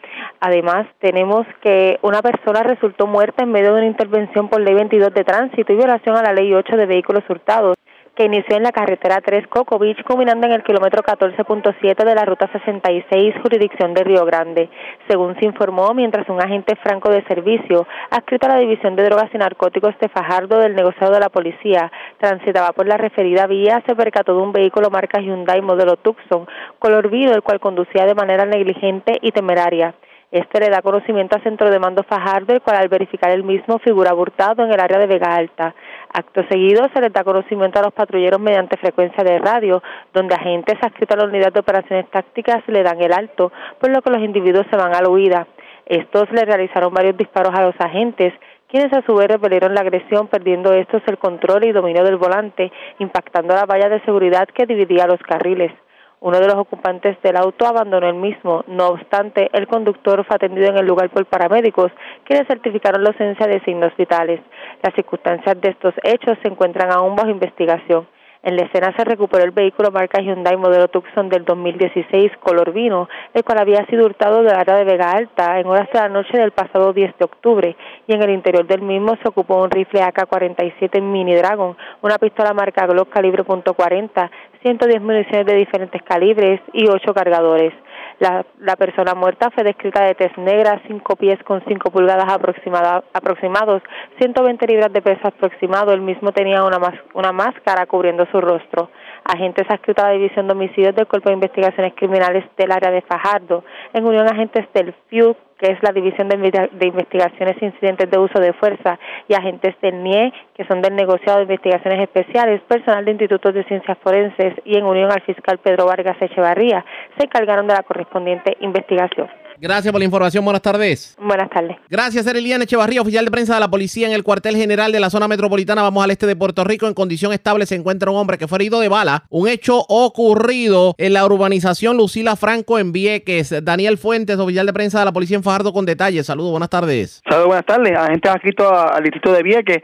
Además, tenemos que una persona resultó muerta en medio de una intervención por ley 22 de tránsito y violación a la ley 8 de vehículos hurtados que inició en la carretera 3 Coco culminando en el kilómetro 14.7 de la ruta 66, jurisdicción de Río Grande. Según se informó, mientras un agente franco de servicio, adscrito a la División de Drogas y Narcóticos de Fajardo del negociado de la policía, transitaba por la referida vía, se percató de un vehículo marca Hyundai modelo Tucson, color vino, el cual conducía de manera negligente y temeraria. Este le da conocimiento al centro de mando Fajardo, el cual al verificar el mismo figura aburtado en el área de Vega Alta. Acto seguido se les da conocimiento a los patrulleros mediante frecuencia de radio, donde agentes adscritos a la unidad de operaciones tácticas le dan el alto, por lo que los individuos se van a la huida. Estos le realizaron varios disparos a los agentes, quienes a su vez repelieron la agresión, perdiendo estos el control y dominio del volante, impactando la valla de seguridad que dividía los carriles. Uno de los ocupantes del auto abandonó el mismo. No obstante, el conductor fue atendido en el lugar por paramédicos, quienes certificaron la ausencia de signos vitales. Las circunstancias de estos hechos se encuentran aún bajo investigación. En la escena se recuperó el vehículo marca Hyundai modelo Tucson del 2016 color vino, el cual había sido hurtado de la área de Vega Alta en horas de la noche del pasado 10 de octubre y en el interior del mismo se ocupó un rifle AK-47 Mini Dragon, una pistola marca Glock calibre .40, 110 municiones de diferentes calibres y 8 cargadores. La, la persona muerta fue descrita de tez negra, 5 pies con 5 pulgadas aproximados, 120 libras de peso aproximado. El mismo tenía una, una máscara cubriendo su rostro. Agentes adscritos a la División de Homicidios del Cuerpo de Investigaciones Criminales del área de Fajardo, en unión a agentes del FIU, que es la División de, Investigaciones e Incidentes de Uso de Fuerza, y agentes del NIE, que son del Negociado de Investigaciones Especiales, personal de Institutos de Ciencias Forenses y en unión al fiscal Pedro Vargas Echevarría, se encargaron de la correspondiente investigación. Gracias por la información. Buenas tardes. Buenas tardes. Gracias, Ereliana Echevarría, oficial de prensa de la policía en el cuartel general de la zona metropolitana. Vamos al este de Puerto Rico. En condición estable se encuentra un hombre que fue herido de bala. Un hecho ocurrido en la urbanización Lucila Franco en Vieques. Daniel Fuentes, oficial de prensa de la policía en Fajardo, con detalles. Saludos, buenas tardes. Saludos, buenas tardes. Agentes adscritos al distrito de Vieques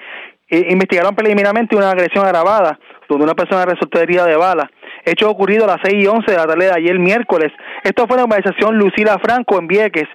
eh, investigaron preliminarmente una agresión agravada donde una persona resultó herida de bala hecho ocurrido a las 6 y 11 de la tarde de ayer miércoles. Esto fue la organización Lucila Franco en Vieques.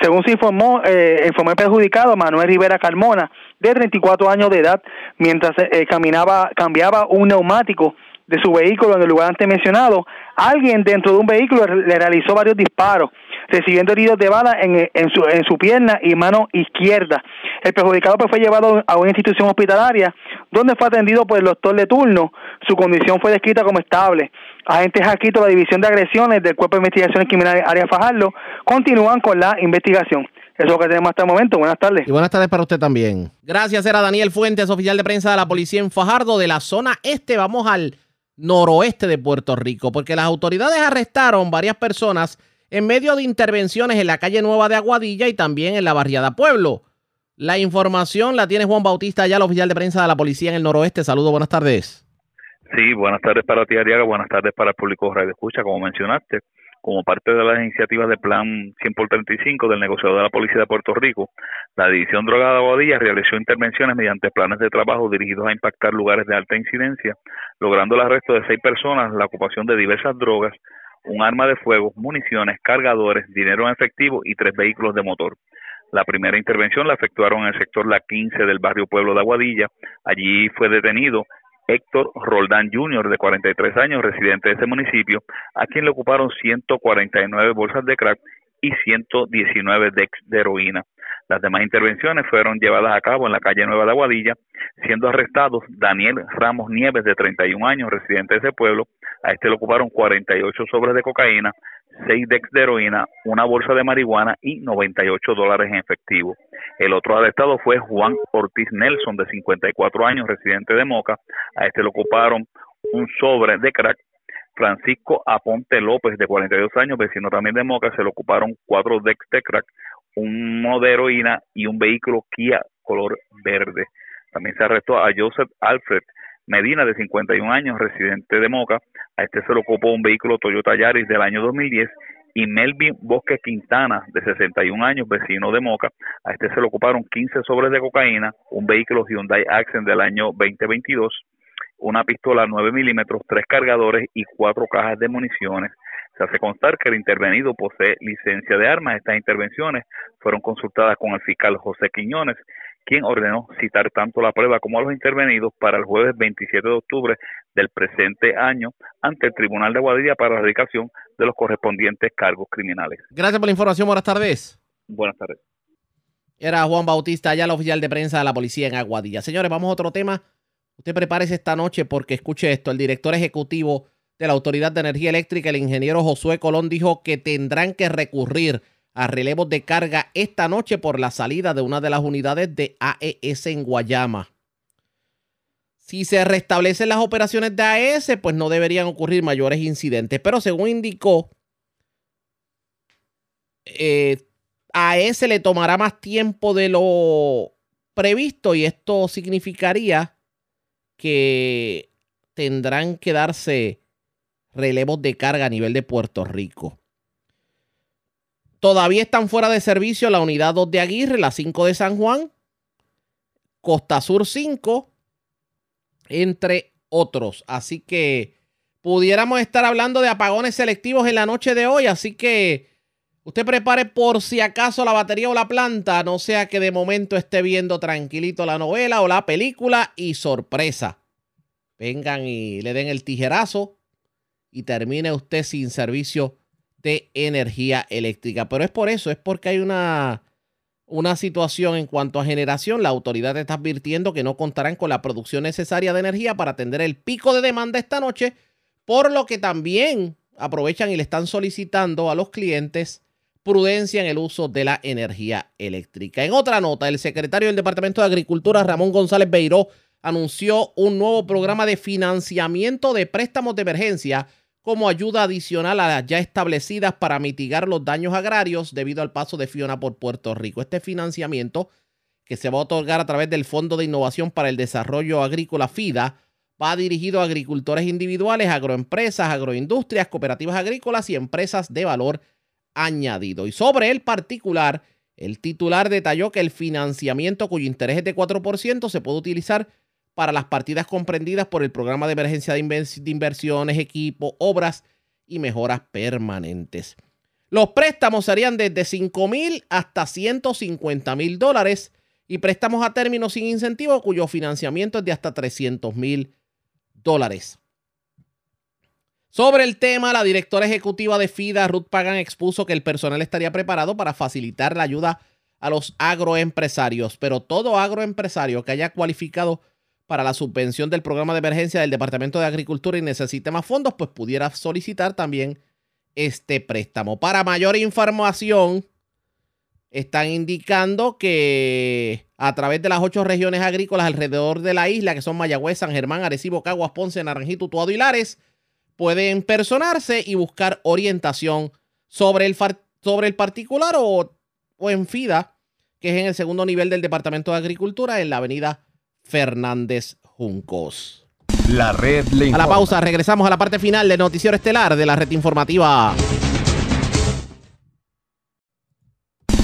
Según se informó, eh, informó el perjudicado Manuel Rivera Carmona, de 34 años de edad, mientras eh, caminaba, cambiaba un neumático de su vehículo en el lugar antes mencionado, alguien dentro de un vehículo le realizó varios disparos, recibiendo heridos de bala en, en, su, en su pierna y mano izquierda. El perjudicado pues, fue llevado a una institución hospitalaria donde fue atendido por el doctor de turno. Su condición fue descrita como estable. Agentes aquí de la División de Agresiones del Cuerpo de Investigaciones Criminales Área Fajardo continúan con la investigación. Eso es lo que tenemos hasta el momento. Buenas tardes. Y buenas tardes para usted también. Gracias, era Daniel Fuentes, oficial de prensa de la policía en Fajardo, de la zona este. Vamos al noroeste de Puerto Rico, porque las autoridades arrestaron varias personas en medio de intervenciones en la calle Nueva de Aguadilla y también en la barriada Pueblo. La información la tiene Juan Bautista, ya el oficial de prensa de la policía en el noroeste. Saludos, buenas tardes. Sí, buenas tardes para ti, Ariaga. Buenas tardes para el público Radio Escucha, como mencionaste. como parte de las iniciativas del Plan 100 por 35 del negociador de la Policía de Puerto Rico, la División Drogada de Aguadilla realizó intervenciones mediante planes de trabajo dirigidos a impactar lugares de alta incidencia, logrando el arresto de seis personas, la ocupación de diversas drogas, un arma de fuego, municiones, cargadores, dinero en efectivo y tres vehículos de motor. La primera intervención la efectuaron en el sector La 15 del barrio Pueblo de Aguadilla. Allí fue detenido Héctor Roldán Jr., de 43 años, residente de ese municipio, a quien le ocuparon 149 bolsas de crack y 119 decks de heroína. Las demás intervenciones fueron llevadas a cabo en la calle Nueva de Aguadilla, siendo arrestados Daniel Ramos Nieves, de 31 años, residente de ese pueblo. A este le ocuparon 48 sobres de cocaína, 6 decks de heroína, una bolsa de marihuana y 98 dólares en efectivo. El otro arrestado fue Juan Ortiz Nelson, de 54 años, residente de Moca. A este le ocuparon un sobre de crack. Francisco Aponte López, de 42 años, vecino también de Moca, se le ocuparon cuatro decks de crack, un de y un vehículo Kia color verde. También se arrestó a Joseph Alfred Medina, de 51 años, residente de Moca. A este se le ocupó un vehículo Toyota Yaris del año 2010 y Melvin Bosque Quintana, de 61 años, vecino de Moca. A este se le ocuparon 15 sobres de cocaína, un vehículo Hyundai Accent del año 2022, una pistola 9 milímetros, tres cargadores y cuatro cajas de municiones. Se hace constar que el intervenido posee licencia de armas. Estas intervenciones fueron consultadas con el fiscal José Quiñones, quien ordenó citar tanto la prueba como a los intervenidos para el jueves 27 de octubre del presente año ante el Tribunal de Guadilla para la erradicación de los correspondientes cargos criminales. Gracias por la información. Buenas tardes. Buenas tardes. Era Juan Bautista, ya el oficial de prensa de la policía en Aguadilla. Señores, vamos a otro tema. Usted prepárese esta noche porque escuche esto. El director ejecutivo de la Autoridad de Energía Eléctrica, el ingeniero Josué Colón, dijo que tendrán que recurrir a relevos de carga esta noche por la salida de una de las unidades de AES en Guayama. Si se restablecen las operaciones de AES, pues no deberían ocurrir mayores incidentes. Pero según indicó, eh, AES le tomará más tiempo de lo previsto y esto significaría que tendrán que darse relevos de carga a nivel de Puerto Rico. Todavía están fuera de servicio la unidad 2 de Aguirre, la 5 de San Juan, Costa Sur 5, entre otros. Así que pudiéramos estar hablando de apagones selectivos en la noche de hoy. Así que usted prepare por si acaso la batería o la planta, no sea que de momento esté viendo tranquilito la novela o la película y sorpresa. Vengan y le den el tijerazo y termine usted sin servicio de energía eléctrica. Pero es por eso, es porque hay una, una situación en cuanto a generación. La autoridad está advirtiendo que no contarán con la producción necesaria de energía para atender el pico de demanda esta noche, por lo que también aprovechan y le están solicitando a los clientes prudencia en el uso de la energía eléctrica. En otra nota, el secretario del Departamento de Agricultura, Ramón González Beiró, anunció un nuevo programa de financiamiento de préstamos de emergencia como ayuda adicional a las ya establecidas para mitigar los daños agrarios debido al paso de Fiona por Puerto Rico. Este financiamiento, que se va a otorgar a través del Fondo de Innovación para el Desarrollo Agrícola FIDA, va dirigido a agricultores individuales, agroempresas, agroindustrias, cooperativas agrícolas y empresas de valor añadido. Y sobre el particular, el titular detalló que el financiamiento cuyo interés es de 4% se puede utilizar para las partidas comprendidas por el programa de emergencia de, inversiones, equipo, obras y mejoras permanentes. Los préstamos serían desde 5 mil hasta 150 mil dólares y préstamos a término sin incentivo cuyo financiamiento es de hasta 300 mil dólares. Sobre el tema, la directora ejecutiva de FIDA, Ruth Pagan, expuso que el personal estaría preparado para facilitar la ayuda a los agroempresarios, pero todo agroempresario que haya cualificado para la subvención del programa de emergencia del Departamento de Agricultura y necesite más fondos, pues pudiera solicitar también este préstamo. Para mayor información, están indicando que a través de las ocho regiones agrícolas alrededor de la isla, que son Mayagüez, San Germán, Arecibo, Caguas, Ponce, Naranjito, Utuado y Lares, pueden personarse y buscar orientación sobre el, sobre el particular o, o en FIDA, que es en el segundo nivel del Departamento de Agricultura, en la avenida Fernández Juncos. La red le informa. A la pausa, regresamos a la parte final de Noticiero Estelar de la red informativa.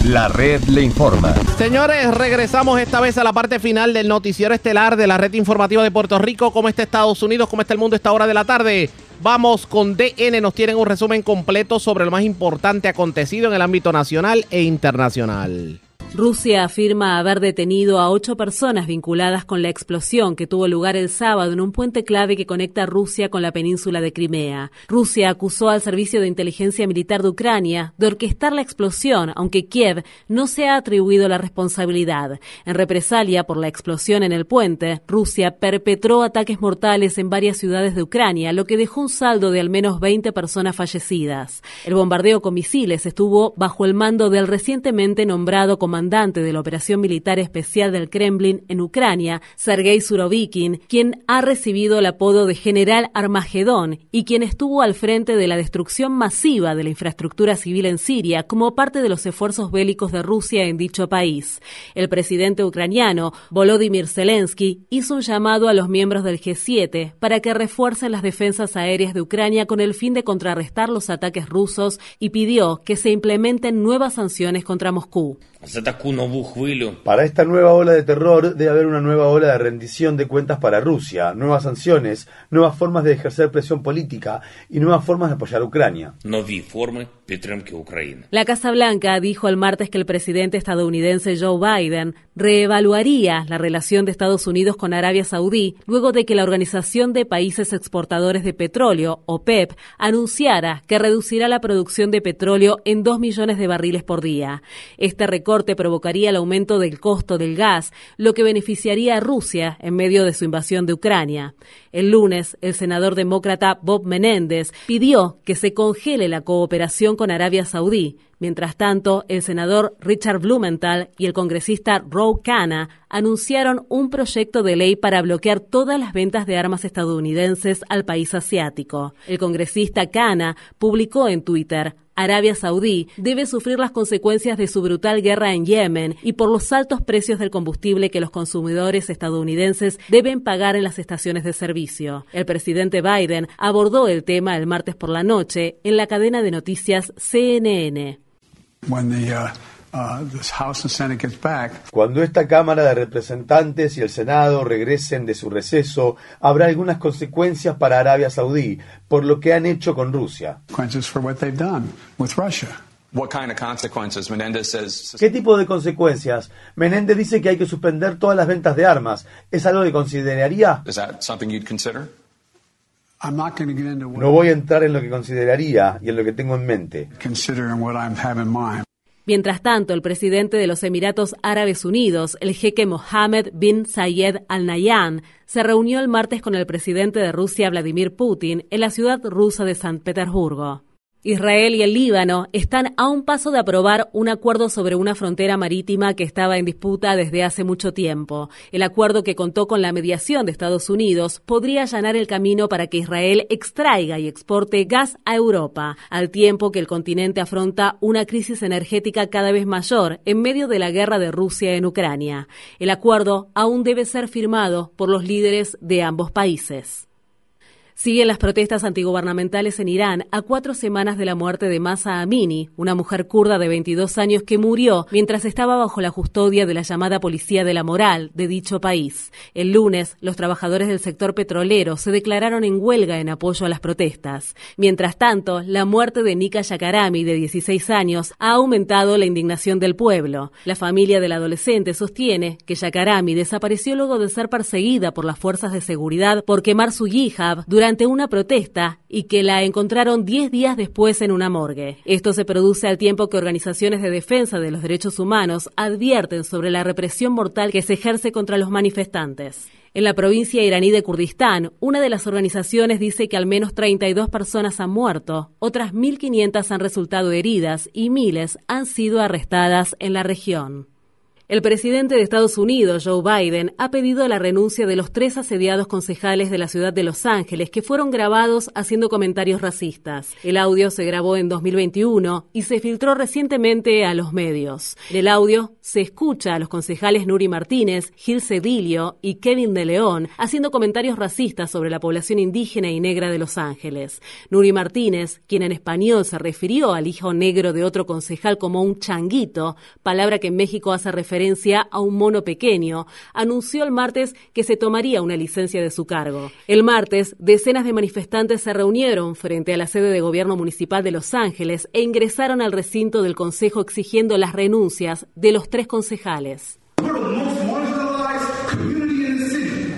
La red le informa. Señores, regresamos esta vez a la parte final del noticiero estelar de la red informativa de Puerto Rico. ¿Cómo está Estados Unidos? ¿Cómo está el mundo a esta hora de la tarde? Vamos con DN, nos tienen un resumen completo sobre lo más importante acontecido en el ámbito nacional e internacional. Rusia afirma haber detenido a ocho personas vinculadas con la explosión que tuvo lugar el sábado en un puente clave que conecta Rusia con la península de Crimea. Rusia acusó al Servicio de Inteligencia Militar de Ucrania de orquestar la explosión, aunque Kiev no se ha atribuido la responsabilidad. En represalia por la explosión en el puente, Rusia perpetró ataques mortales en varias ciudades de Ucrania, lo que dejó un saldo de al menos 20 personas fallecidas. El bombardeo con misiles estuvo bajo el mando del recientemente nombrado comandante de la Operación Militar Especial del Kremlin en Ucrania, Sergei Surovikin, quien ha recibido el apodo de General Armagedón y quien estuvo al frente de la destrucción masiva de la infraestructura civil en Siria como parte de los esfuerzos bélicos de Rusia en dicho país. El presidente ucraniano, Volodymyr Zelensky, hizo un llamado a los miembros del G7 para que refuercen las defensas aéreas de Ucrania con el fin de contrarrestar los ataques rusos y pidió que se implementen nuevas sanciones contra Moscú. Para esta nueva ola de terror debe haber una nueva ola de rendición de cuentas para Rusia, nuevas sanciones, nuevas formas de ejercer presión política y nuevas formas de apoyar a Ucrania. La Casa Blanca dijo el martes que el presidente estadounidense Joe Biden reevaluaría la relación de Estados Unidos con Arabia Saudí luego de que la Organización de Países Exportadores de Petróleo, OPEP, anunciara que reducirá la producción de petróleo en 2 millones de barriles por día. Este recorte provocaría el aumento del costo del gas, lo que beneficiaría a Rusia en medio de su invasión de Ucrania. El lunes, el senador demócrata Bob Menéndez pidió que se congele la cooperación con Arabia Saudí. Mientras tanto, el senador Richard Blumenthal y el congresista Roe Khanna anunciaron un proyecto de ley para bloquear todas las ventas de armas estadounidenses al país asiático. El congresista Khanna publicó en Twitter Arabia Saudí debe sufrir las consecuencias de su brutal guerra en Yemen y por los altos precios del combustible que los consumidores estadounidenses deben pagar en las estaciones de servicio. El presidente Biden abordó el tema el martes por la noche en la cadena de noticias CNN. Cuando esta Cámara de Representantes y el Senado regresen de su receso, habrá algunas consecuencias para Arabia Saudí por lo que han hecho con Rusia. ¿Qué tipo de consecuencias? Menéndez dice que hay que suspender todas las ventas de armas. ¿Es algo que consideraría? No voy a entrar en lo que consideraría y en lo que tengo en mente. Mientras tanto, el presidente de los Emiratos Árabes Unidos, el jeque Mohammed bin Zayed Al Nahyan, se reunió el martes con el presidente de Rusia, Vladimir Putin, en la ciudad rusa de San Petersburgo. Israel y el Líbano están a un paso de aprobar un acuerdo sobre una frontera marítima que estaba en disputa desde hace mucho tiempo. El acuerdo que contó con la mediación de Estados Unidos podría allanar el camino para que Israel extraiga y exporte gas a Europa, al tiempo que el continente afronta una crisis energética cada vez mayor en medio de la guerra de Rusia en Ucrania. El acuerdo aún debe ser firmado por los líderes de ambos países. Siguen las protestas antigubernamentales en Irán a cuatro semanas de la muerte de Masa Amini, una mujer kurda de 22 años que murió mientras estaba bajo la custodia de la llamada Policía de la Moral de dicho país. El lunes, los trabajadores del sector petrolero se declararon en huelga en apoyo a las protestas. Mientras tanto, la muerte de Nika Yakarami, de 16 años, ha aumentado la indignación del pueblo. La familia del adolescente sostiene que Yakarami desapareció luego de ser perseguida por las fuerzas de seguridad por quemar su hijab durante durante una protesta y que la encontraron 10 días después en una morgue. Esto se produce al tiempo que organizaciones de defensa de los derechos humanos advierten sobre la represión mortal que se ejerce contra los manifestantes. En la provincia iraní de Kurdistán, una de las organizaciones dice que al menos 32 personas han muerto, otras 1.500 han resultado heridas y miles han sido arrestadas en la región. El presidente de Estados Unidos, Joe Biden, ha pedido la renuncia de los tres asediados concejales de la ciudad de Los Ángeles que fueron grabados haciendo comentarios racistas. El audio se grabó en 2021 y se filtró recientemente a los medios. En el audio se escucha a los concejales Nuri Martínez, Gil Cedillo y Kevin de León haciendo comentarios racistas sobre la población indígena y negra de Los Ángeles. Nuri Martínez, quien en español se refirió al hijo negro de otro concejal como un changuito, palabra que en México hace referencia a un mono pequeño, anunció el martes que se tomaría una licencia de su cargo. El martes, decenas de manifestantes se reunieron frente a la sede de gobierno municipal de Los Ángeles e ingresaron al recinto del Consejo exigiendo las renuncias de los tres concejales.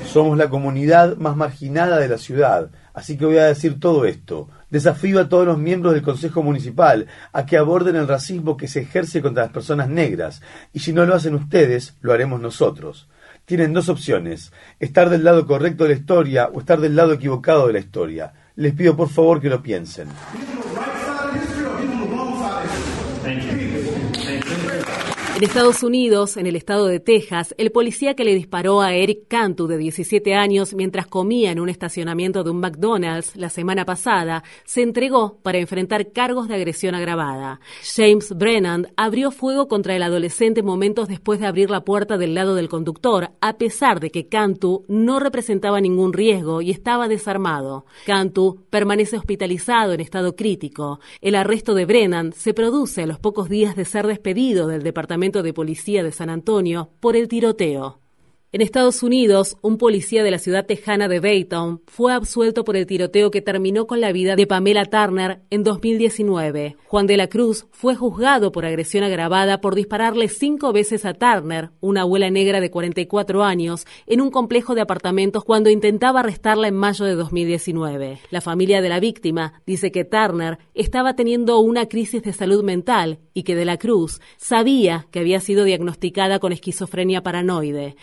Somos la comunidad más marginada de la ciudad, así que voy a decir todo esto. Desafío a todos los miembros del Consejo Municipal a que aborden el racismo que se ejerce contra las personas negras, y si no lo hacen ustedes, lo haremos nosotros. Tienen dos opciones, estar del lado correcto de la historia o estar del lado equivocado de la historia. Les pido por favor que lo piensen. En Estados Unidos, en el estado de Texas, el policía que le disparó a Eric Cantu, de 17 años, mientras comía en un estacionamiento de un McDonald's la semana pasada, se entregó para enfrentar cargos de agresión agravada. James Brennan abrió fuego contra el adolescente momentos después de abrir la puerta del lado del conductor, a pesar de que Cantu no representaba ningún riesgo y estaba desarmado. Cantu permanece hospitalizado en estado crítico. El arresto de Brennan se produce a los pocos días de ser despedido del departamento de Policía de San Antonio por el tiroteo. En Estados Unidos, un policía de la ciudad tejana de Baytown fue absuelto por el tiroteo que terminó con la vida de Pamela Turner en 2019. Juan de la Cruz fue juzgado por agresión agravada por dispararle cinco veces a Turner, una abuela negra de 44 años, en un complejo de apartamentos cuando intentaba arrestarla en mayo de 2019. La familia de la víctima dice que Turner estaba teniendo una crisis de salud mental y que de la Cruz sabía que había sido diagnosticada con esquizofrenia paranoide.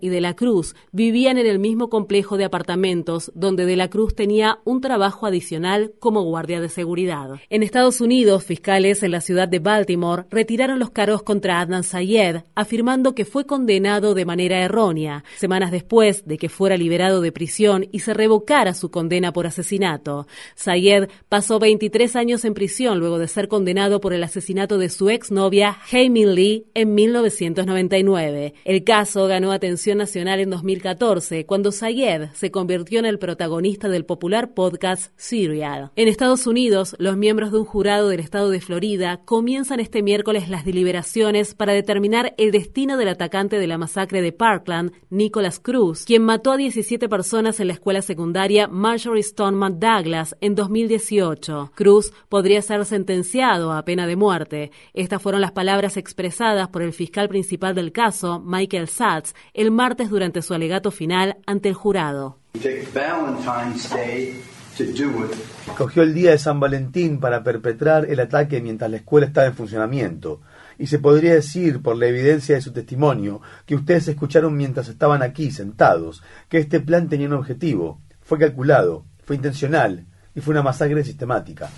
Y De la Cruz vivían en el mismo complejo de apartamentos donde De la Cruz tenía un trabajo adicional como guardia de seguridad. En Estados Unidos, fiscales en la ciudad de Baltimore retiraron los cargos contra Adnan Sayed, afirmando que fue condenado de manera errónea, semanas después de que fuera liberado de prisión y se revocara su condena por asesinato. Sayed pasó 23 años en prisión luego de ser condenado por el asesinato de su exnovia, Jamie Lee, en 1999. El caso ganó atención nacional en 2014, cuando Sayed se convirtió en el protagonista del popular podcast Serial. En Estados Unidos, los miembros de un jurado del estado de Florida comienzan este miércoles las deliberaciones para determinar el destino del atacante de la masacre de Parkland, Nicholas Cruz, quien mató a 17 personas en la escuela secundaria Marjorie Stoneman Douglas en 2018. Cruz podría ser sentenciado a pena de muerte. Estas fueron las palabras expresadas por el fiscal principal del caso, Michael Satz, el martes durante su alegato final ante el jurado. Cogió el día de San Valentín para perpetrar el ataque mientras la escuela estaba en funcionamiento. Y se podría decir, por la evidencia de su testimonio, que ustedes escucharon mientras estaban aquí, sentados, que este plan tenía un objetivo. Fue calculado, fue intencional y fue una masacre sistemática.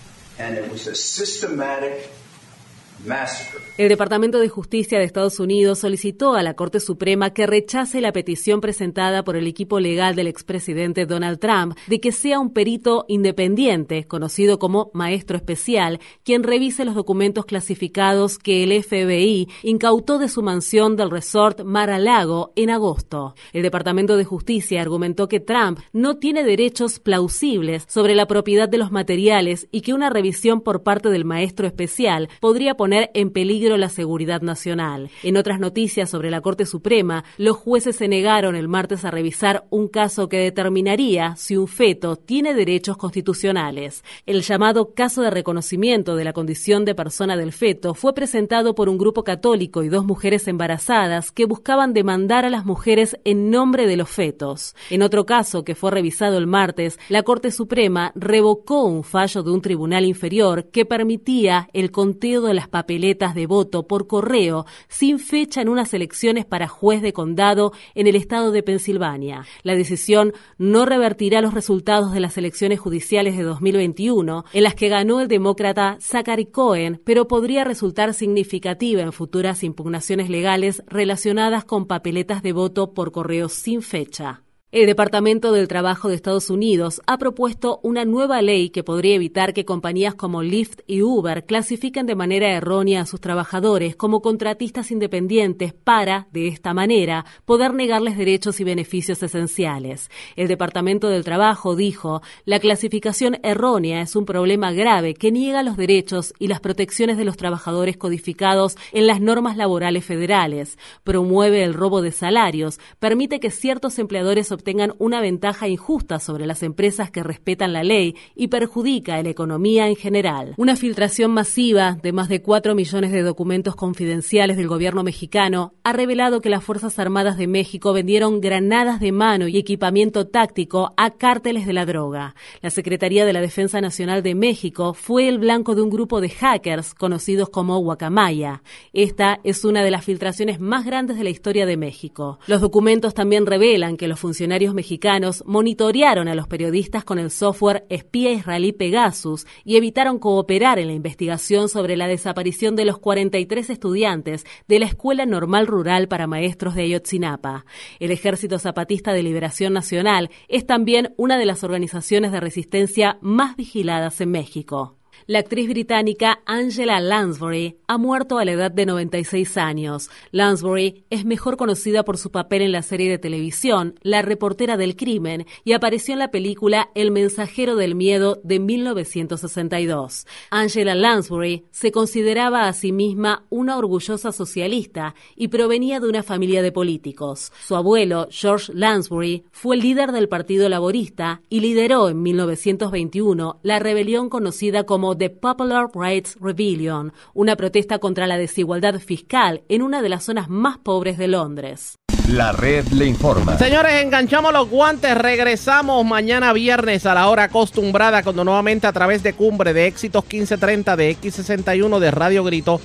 El Departamento de Justicia de Estados Unidos solicitó a la Corte Suprema que rechace la petición presentada por el equipo legal del expresidente Donald Trump de que sea un perito independiente, conocido como maestro especial, quien revise los documentos clasificados que el FBI incautó de su mansión del resort Mar-a-Lago en agosto. El Departamento de Justicia argumentó que Trump no tiene derechos plausibles sobre la propiedad de los materiales y que una revisión por parte del maestro especial podría poner en peligro la seguridad nacional. En otras noticias sobre la Corte Suprema, los jueces se negaron el martes a revisar un caso que determinaría si un feto tiene derechos constitucionales. El llamado caso de reconocimiento de la condición de persona del feto fue presentado por un grupo católico y dos mujeres embarazadas que buscaban demandar a las mujeres en nombre de los fetos. En otro caso que fue revisado el martes, la Corte Suprema revocó un fallo de un tribunal inferior que permitía el conteo de las papeletas de voto por correo sin fecha en unas elecciones para juez de condado en el estado de Pensilvania. La decisión no revertirá los resultados de las elecciones judiciales de 2021, en las que ganó el demócrata Zachary Cohen, pero podría resultar significativa en futuras impugnaciones legales relacionadas con papeletas de voto por correo sin fecha. El Departamento del Trabajo de Estados Unidos ha propuesto una nueva ley que podría evitar que compañías como Lyft y Uber clasifiquen de manera errónea a sus trabajadores como contratistas independientes para, de esta manera, poder negarles derechos y beneficios esenciales. El Departamento del Trabajo dijo, la clasificación errónea es un problema grave que niega los derechos y las protecciones de los trabajadores codificados en las normas laborales federales, promueve el robo de salarios, permite que ciertos empleadores tengan una ventaja injusta sobre las empresas que respetan la ley y perjudica a la economía en general. Una filtración masiva de más de 4 millones de documentos confidenciales del gobierno mexicano ha revelado que las Fuerzas Armadas de México vendieron granadas de mano y equipamiento táctico a cárteles de la droga. La Secretaría de la Defensa Nacional de México fue el blanco de un grupo de hackers conocidos como Guacamaya. Esta es una de las filtraciones más grandes de la historia de México. Los documentos también revelan que los funcionarios mexicanos monitorearon a los periodistas con el software espía israelí Pegasus y evitaron cooperar en la investigación sobre la desaparición de los 43 estudiantes de la Escuela Normal Rural para Maestros de Ayotzinapa. El Ejército Zapatista de Liberación Nacional es también una de las organizaciones de resistencia más vigiladas en México. La actriz británica Angela Lansbury ha muerto a la edad de 96 años. Lansbury es mejor conocida por su papel en la serie de televisión La reportera del crimen y apareció en la película El mensajero del miedo de 1962. Angela Lansbury se consideraba a sí misma una orgullosa socialista y provenía de una familia de políticos. Su abuelo, George Lansbury, fue el líder del Partido Laborista y lideró en 1921 la rebelión conocida como The Popular Rights Rebellion, una protesta contra la desigualdad fiscal en una de las zonas más pobres de Londres. La red le informa. Señores, enganchamos los guantes. Regresamos mañana viernes a la hora acostumbrada, cuando nuevamente a través de Cumbre de Éxitos 1530, de X61, de Radio Grito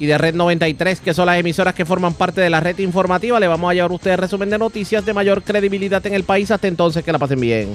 y de Red 93, que son las emisoras que forman parte de la red informativa, le vamos a llevar a ustedes resumen de noticias de mayor credibilidad en el país. Hasta entonces, que la pasen bien.